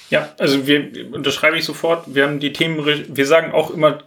Ja, also wir unterschreibe ich sofort. Wir haben die Themen, wir sagen auch immer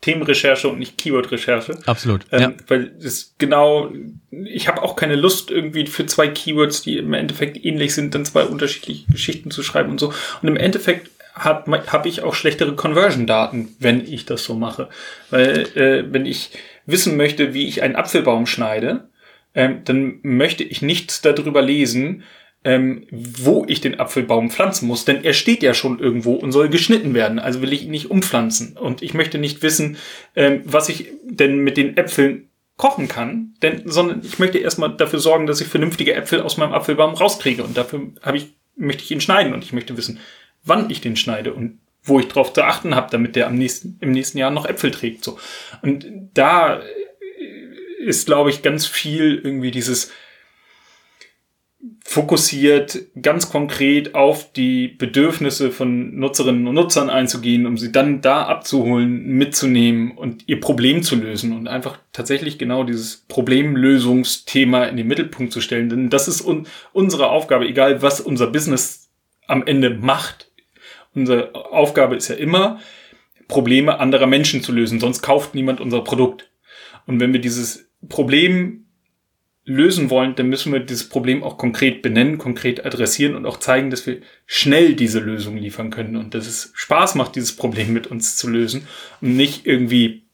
Themenrecherche und nicht Keyword-Recherche. Absolut. Ähm, ja. Weil das genau, ich habe auch keine Lust, irgendwie für zwei Keywords, die im Endeffekt ähnlich sind, dann zwei unterschiedliche Geschichten zu schreiben und so. Und im Endeffekt habe hab ich auch schlechtere Conversion-Daten, wenn ich das so mache. Weil äh, wenn ich wissen möchte, wie ich einen Apfelbaum schneide, ähm, dann möchte ich nichts darüber lesen, ähm, wo ich den Apfelbaum pflanzen muss, denn er steht ja schon irgendwo und soll geschnitten werden, also will ich ihn nicht umpflanzen. Und ich möchte nicht wissen, ähm, was ich denn mit den Äpfeln kochen kann, denn, sondern ich möchte erstmal dafür sorgen, dass ich vernünftige Äpfel aus meinem Apfelbaum rauskriege und dafür habe ich, möchte ich ihn schneiden und ich möchte wissen, wann ich den schneide und wo ich drauf zu achten habe, damit der am nächsten, im nächsten Jahr noch Äpfel trägt. So. Und da ist, glaube ich, ganz viel irgendwie dieses fokussiert ganz konkret auf die Bedürfnisse von Nutzerinnen und Nutzern einzugehen, um sie dann da abzuholen, mitzunehmen und ihr Problem zu lösen und einfach tatsächlich genau dieses Problemlösungsthema in den Mittelpunkt zu stellen. Denn das ist un unsere Aufgabe, egal was unser Business am Ende macht unsere Aufgabe ist ja immer, Probleme anderer Menschen zu lösen, sonst kauft niemand unser Produkt. Und wenn wir dieses Problem lösen wollen, dann müssen wir dieses Problem auch konkret benennen, konkret adressieren und auch zeigen, dass wir schnell diese Lösung liefern können und dass es Spaß macht, dieses Problem mit uns zu lösen und nicht irgendwie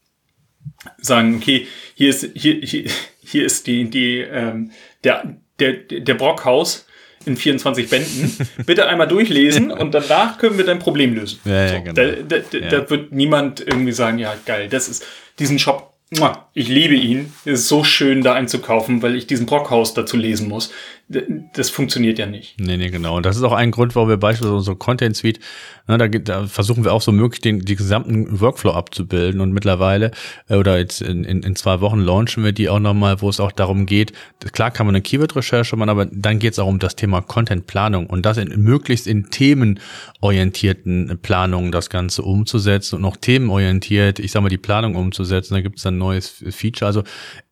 sagen, okay, hier ist hier hier, hier ist die die ähm, der der der Brockhaus in 24 Bänden. Bitte einmal durchlesen und danach können wir dein Problem lösen. Ja, ja, genau. da, da, da, ja. da wird niemand irgendwie sagen, ja geil, das ist diesen Shop ich liebe ihn. Es ist so schön, da einzukaufen, weil ich diesen Brockhaus dazu lesen muss das funktioniert ja nicht. Nee, nee, genau. Und das ist auch ein Grund, warum wir beispielsweise unsere Content Suite, ne, da, da versuchen wir auch so möglich den, die gesamten Workflow abzubilden und mittlerweile, äh, oder jetzt in, in, in zwei Wochen launchen wir die auch nochmal, wo es auch darum geht, klar kann man eine Keyword-Recherche machen, aber dann geht es auch um das Thema Content-Planung und das in, möglichst in themenorientierten Planungen das Ganze umzusetzen und auch themenorientiert, ich sag mal, die Planung umzusetzen. Da gibt es ein neues Feature. Also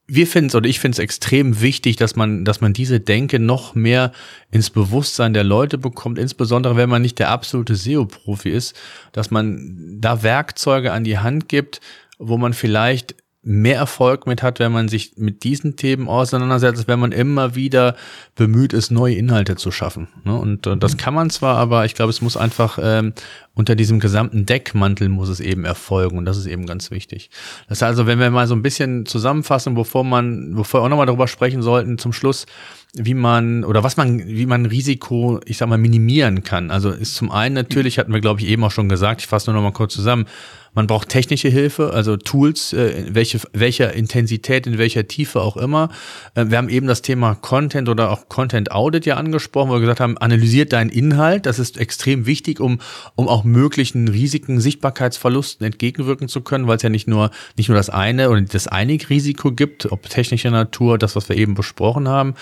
wir finden es oder ich finde es extrem wichtig, dass man, dass man diese Denke noch mehr ins Bewusstsein der Leute bekommt, insbesondere wenn man nicht der absolute SEO-Profi ist, dass man da Werkzeuge an die Hand gibt, wo man vielleicht mehr Erfolg mit hat, wenn man sich mit diesen Themen auseinandersetzt, wenn man immer wieder bemüht ist, neue Inhalte zu schaffen. Ne? Und äh, das mhm. kann man zwar, aber ich glaube, es muss einfach ähm, unter diesem gesamten Deckmantel muss es eben erfolgen und das ist eben ganz wichtig. Das heißt also, wenn wir mal so ein bisschen zusammenfassen, bevor man, bevor wir auch nochmal darüber sprechen sollten, zum Schluss, wie man oder was man, wie man Risiko, ich sag mal, minimieren kann. Also ist zum einen natürlich, hatten wir glaube ich eben auch schon gesagt, ich fasse nur noch mal kurz zusammen, man braucht technische Hilfe, also Tools, äh, welche, welcher Intensität, in welcher Tiefe auch immer. Äh, wir haben eben das Thema Content oder auch Content Audit ja angesprochen, wo wir gesagt haben, analysiert deinen Inhalt. Das ist extrem wichtig, um, um auch möglichen Risiken, Sichtbarkeitsverlusten entgegenwirken zu können, weil es ja nicht nur, nicht nur das eine oder das einige Risiko gibt, ob technischer Natur, das, was wir eben besprochen haben.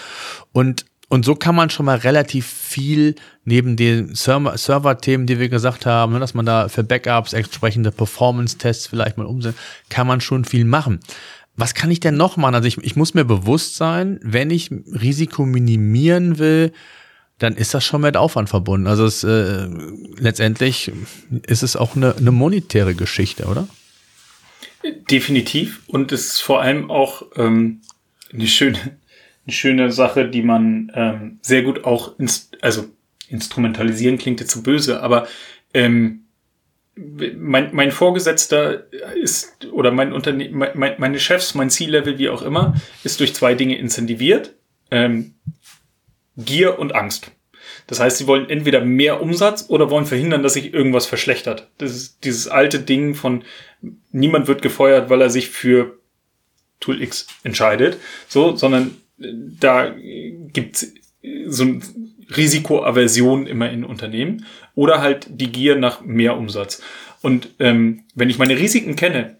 Und und so kann man schon mal relativ viel neben den Server-Themen, die wir gesagt haben, ne, dass man da für Backups entsprechende Performance-Tests vielleicht mal umsetzt, kann man schon viel machen. Was kann ich denn noch machen? Also ich, ich muss mir bewusst sein, wenn ich Risiko minimieren will, dann ist das schon mit Aufwand verbunden. Also es, äh, letztendlich ist es auch eine, eine monetäre Geschichte, oder? Definitiv. Und es ist vor allem auch ähm, eine schöne, eine schöne Sache, die man ähm, sehr gut auch, ins, also instrumentalisieren klingt jetzt zu böse, aber ähm, mein, mein Vorgesetzter ist, oder mein Unternehmen, mein, meine Chefs, mein C-Level, wie auch immer, ist durch zwei Dinge incentiviert. Ähm, Gier und Angst. Das heißt, sie wollen entweder mehr Umsatz oder wollen verhindern, dass sich irgendwas verschlechtert. Das ist dieses alte Ding von niemand wird gefeuert, weil er sich für Tool X entscheidet, so, sondern da gibt's so ein Risikoaversion immer in Unternehmen oder halt die Gier nach mehr Umsatz. Und ähm, wenn ich meine Risiken kenne,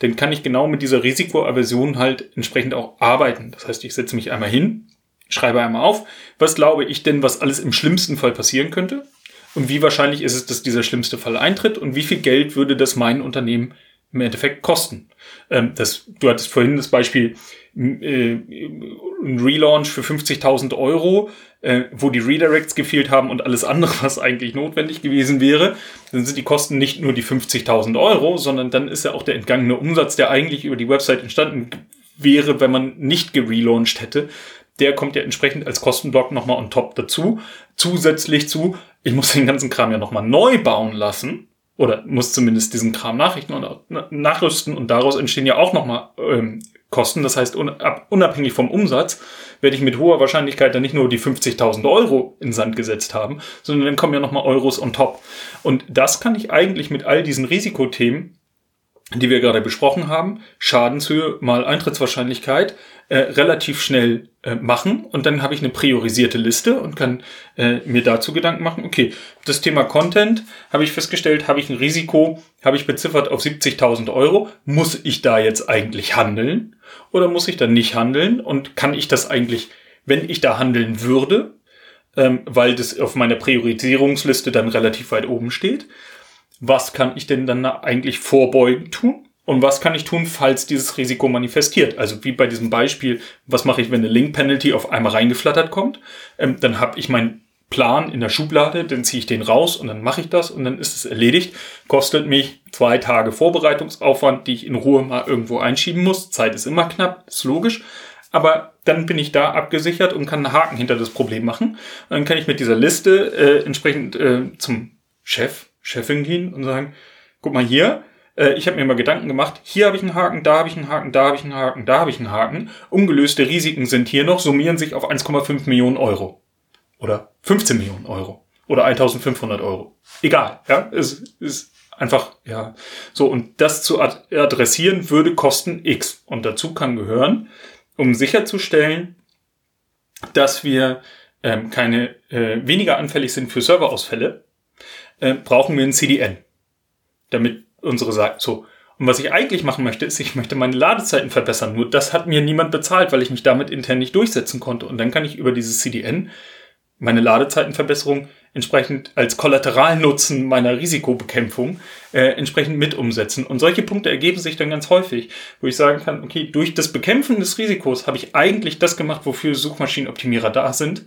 dann kann ich genau mit dieser Risikoaversion halt entsprechend auch arbeiten. Das heißt, ich setze mich einmal hin, schreibe einmal auf, was glaube ich denn, was alles im schlimmsten Fall passieren könnte und wie wahrscheinlich ist es, dass dieser schlimmste Fall eintritt und wie viel Geld würde das mein Unternehmen im Endeffekt kosten. Ähm, das, du hattest vorhin das Beispiel, äh, ein Relaunch für 50.000 Euro, äh, wo die Redirects gefehlt haben und alles andere, was eigentlich notwendig gewesen wäre, dann sind die Kosten nicht nur die 50.000 Euro, sondern dann ist ja auch der entgangene Umsatz, der eigentlich über die Website entstanden wäre, wenn man nicht gelauncht hätte, der kommt ja entsprechend als Kostenblock nochmal on top dazu. Zusätzlich zu, ich muss den ganzen Kram ja nochmal neu bauen lassen oder muss zumindest diesen Kram nachrichten und nachrüsten und daraus entstehen ja auch nochmal ähm, Kosten. Das heißt, unabhängig vom Umsatz werde ich mit hoher Wahrscheinlichkeit dann nicht nur die 50.000 Euro in Sand gesetzt haben, sondern dann kommen ja nochmal Euros on top. Und das kann ich eigentlich mit all diesen Risikothemen die wir gerade besprochen haben, Schadenshöhe mal Eintrittswahrscheinlichkeit, äh, relativ schnell äh, machen. Und dann habe ich eine priorisierte Liste und kann äh, mir dazu Gedanken machen, okay, das Thema Content habe ich festgestellt, habe ich ein Risiko, habe ich beziffert auf 70.000 Euro, muss ich da jetzt eigentlich handeln oder muss ich da nicht handeln? Und kann ich das eigentlich, wenn ich da handeln würde, ähm, weil das auf meiner Priorisierungsliste dann relativ weit oben steht, was kann ich denn dann eigentlich vorbeugen tun? Und was kann ich tun, falls dieses Risiko manifestiert? Also wie bei diesem Beispiel, was mache ich, wenn eine Link-Penalty auf einmal reingeflattert kommt? Ähm, dann habe ich mein Plan in der Schublade, dann ziehe ich den raus und dann mache ich das und dann ist es erledigt. Kostet mich zwei Tage Vorbereitungsaufwand, die ich in Ruhe mal irgendwo einschieben muss. Zeit ist immer knapp, ist logisch. Aber dann bin ich da abgesichert und kann einen Haken hinter das Problem machen. Und dann kann ich mit dieser Liste äh, entsprechend äh, zum Chef, Chefin gehen und sagen, guck mal hier, äh, ich habe mir mal Gedanken gemacht, hier habe ich einen Haken, da habe ich einen Haken, da habe ich einen Haken, da habe ich einen Haken. Ungelöste Risiken sind hier noch, summieren sich auf 1,5 Millionen Euro. Oder 15 Millionen Euro. Oder 1500 Euro. Egal, ja, es ist einfach, ja. So, und das zu adressieren würde kosten X. Und dazu kann gehören, um sicherzustellen, dass wir ähm, keine äh, weniger anfällig sind für Serverausfälle, äh, brauchen wir ein CDN. Damit unsere Seite so. Und was ich eigentlich machen möchte, ist, ich möchte meine Ladezeiten verbessern. Nur das hat mir niemand bezahlt, weil ich mich damit intern nicht durchsetzen konnte. Und dann kann ich über dieses CDN meine Ladezeitenverbesserung entsprechend als Kollateralnutzen meiner Risikobekämpfung äh, entsprechend mit umsetzen. Und solche Punkte ergeben sich dann ganz häufig, wo ich sagen kann, okay, durch das Bekämpfen des Risikos habe ich eigentlich das gemacht, wofür Suchmaschinenoptimierer da sind.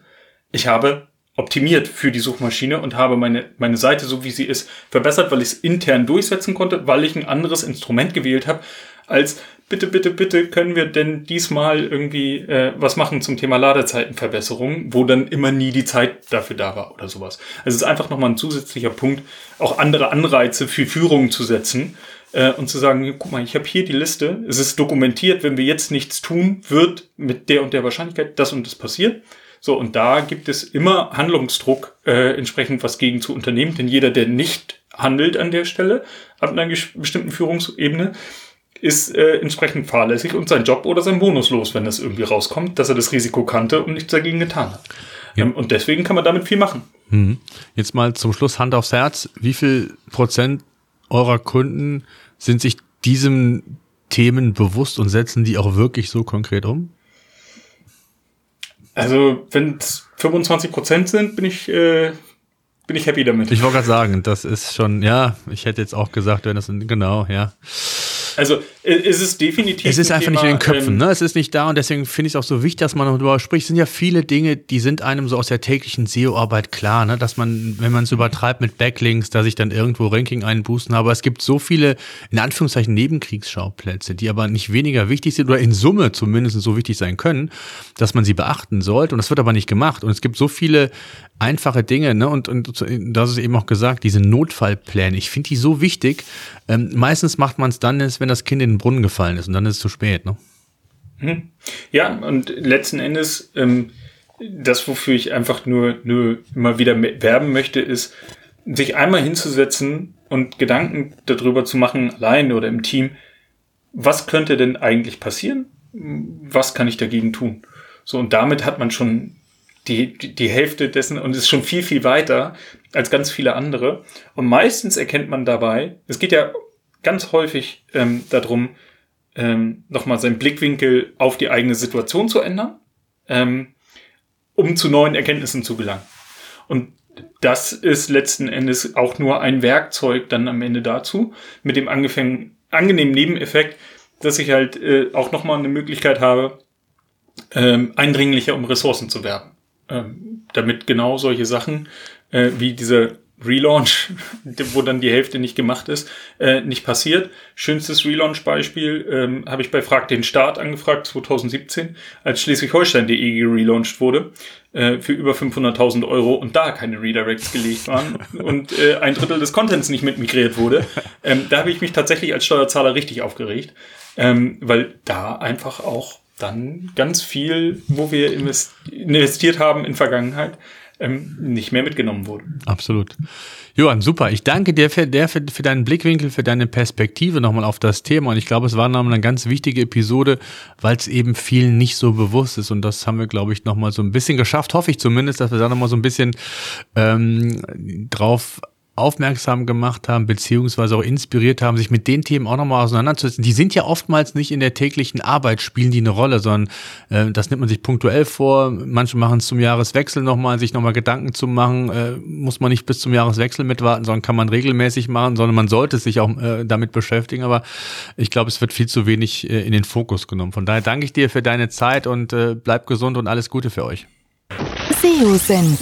Ich habe optimiert für die Suchmaschine und habe meine, meine Seite, so wie sie ist, verbessert, weil ich es intern durchsetzen konnte, weil ich ein anderes Instrument gewählt habe, als bitte, bitte, bitte können wir denn diesmal irgendwie äh, was machen zum Thema Ladezeitenverbesserung, wo dann immer nie die Zeit dafür da war oder sowas. Also es ist einfach nochmal ein zusätzlicher Punkt, auch andere Anreize für Führungen zu setzen äh, und zu sagen, guck mal, ich habe hier die Liste, es ist dokumentiert, wenn wir jetzt nichts tun, wird mit der und der Wahrscheinlichkeit das und das passiert. So, und da gibt es immer Handlungsdruck, äh, entsprechend was gegen zu unternehmen, denn jeder, der nicht handelt an der Stelle, ab einer bestimmten Führungsebene, ist äh, entsprechend fahrlässig und sein Job oder sein Bonus los, wenn das irgendwie rauskommt, dass er das Risiko kannte und nichts dagegen getan hat. Ja. Ähm, und deswegen kann man damit viel machen. Mhm. Jetzt mal zum Schluss Hand aufs Herz. Wie viel Prozent eurer Kunden sind sich diesem Themen bewusst und setzen die auch wirklich so konkret um? Also, wenn es 25 Prozent sind, bin ich, äh, bin ich happy damit. Ich wollte gerade sagen, das ist schon, ja, ich hätte jetzt auch gesagt, wenn das, genau, ja. Also es ist definitiv. Es ist ein einfach Thema, nicht in den Köpfen, ähm, ne? Es ist nicht da und deswegen finde ich es auch so wichtig, dass man darüber spricht. Es sind ja viele Dinge, die sind einem so aus der täglichen SEO-Arbeit klar, ne? Dass man, wenn man es übertreibt mit Backlinks, dass ich dann irgendwo Ranking einbußen habe. Aber es gibt so viele, in Anführungszeichen, Nebenkriegsschauplätze, die aber nicht weniger wichtig sind oder in Summe zumindest so wichtig sein können, dass man sie beachten sollte. Und das wird aber nicht gemacht. Und es gibt so viele einfache Dinge, ne? Und, und das ist eben auch gesagt, diese Notfallpläne. Ich finde die so wichtig. Ähm, meistens macht man es dann, wenn das Kind in den Brunnen gefallen ist und dann ist es zu spät, ne? Hm. Ja, und letzten Endes, ähm, das, wofür ich einfach nur, nur immer wieder werben möchte, ist, sich einmal hinzusetzen und Gedanken darüber zu machen, allein oder im Team, was könnte denn eigentlich passieren? Was kann ich dagegen tun? So, und damit hat man schon die, die Hälfte dessen und ist schon viel, viel weiter als ganz viele andere. Und meistens erkennt man dabei, es geht ja ganz häufig ähm, darum, ähm, nochmal seinen Blickwinkel auf die eigene Situation zu ändern, ähm, um zu neuen Erkenntnissen zu gelangen. Und das ist letzten Endes auch nur ein Werkzeug dann am Ende dazu, mit dem angenehmen Nebeneffekt, dass ich halt äh, auch nochmal eine Möglichkeit habe, ähm, eindringlicher um Ressourcen zu werben. Ähm, damit genau solche Sachen äh, wie diese Relaunch, wo dann die Hälfte nicht gemacht ist, äh, nicht passiert. Schönstes Relaunch-Beispiel ähm, habe ich bei Frag den Staat angefragt, 2017, als Schleswig-Holstein.de gelauncht wurde, äh, für über 500.000 Euro und da keine Redirects gelegt waren und äh, ein Drittel des Contents nicht mit migriert wurde. Ähm, da habe ich mich tatsächlich als Steuerzahler richtig aufgeregt, ähm, weil da einfach auch dann ganz viel, wo wir investiert haben in Vergangenheit, ähm, nicht mehr mitgenommen wurde. Absolut. Johann, super. Ich danke dir für, der, für, für deinen Blickwinkel, für deine Perspektive nochmal auf das Thema. Und ich glaube, es war nochmal eine ganz wichtige Episode, weil es eben vielen nicht so bewusst ist. Und das haben wir, glaube ich, nochmal so ein bisschen geschafft, hoffe ich zumindest, dass wir da nochmal so ein bisschen ähm, drauf aufmerksam gemacht haben, beziehungsweise auch inspiriert haben, sich mit den Themen auch nochmal auseinanderzusetzen. Die sind ja oftmals nicht in der täglichen Arbeit, spielen die eine Rolle, sondern äh, das nimmt man sich punktuell vor. Manche machen es zum Jahreswechsel nochmal, sich nochmal Gedanken zu machen. Äh, muss man nicht bis zum Jahreswechsel mitwarten, sondern kann man regelmäßig machen, sondern man sollte sich auch äh, damit beschäftigen. Aber ich glaube, es wird viel zu wenig äh, in den Fokus genommen. Von daher danke ich dir für deine Zeit und äh, bleib gesund und alles Gute für euch. SEO-Senf.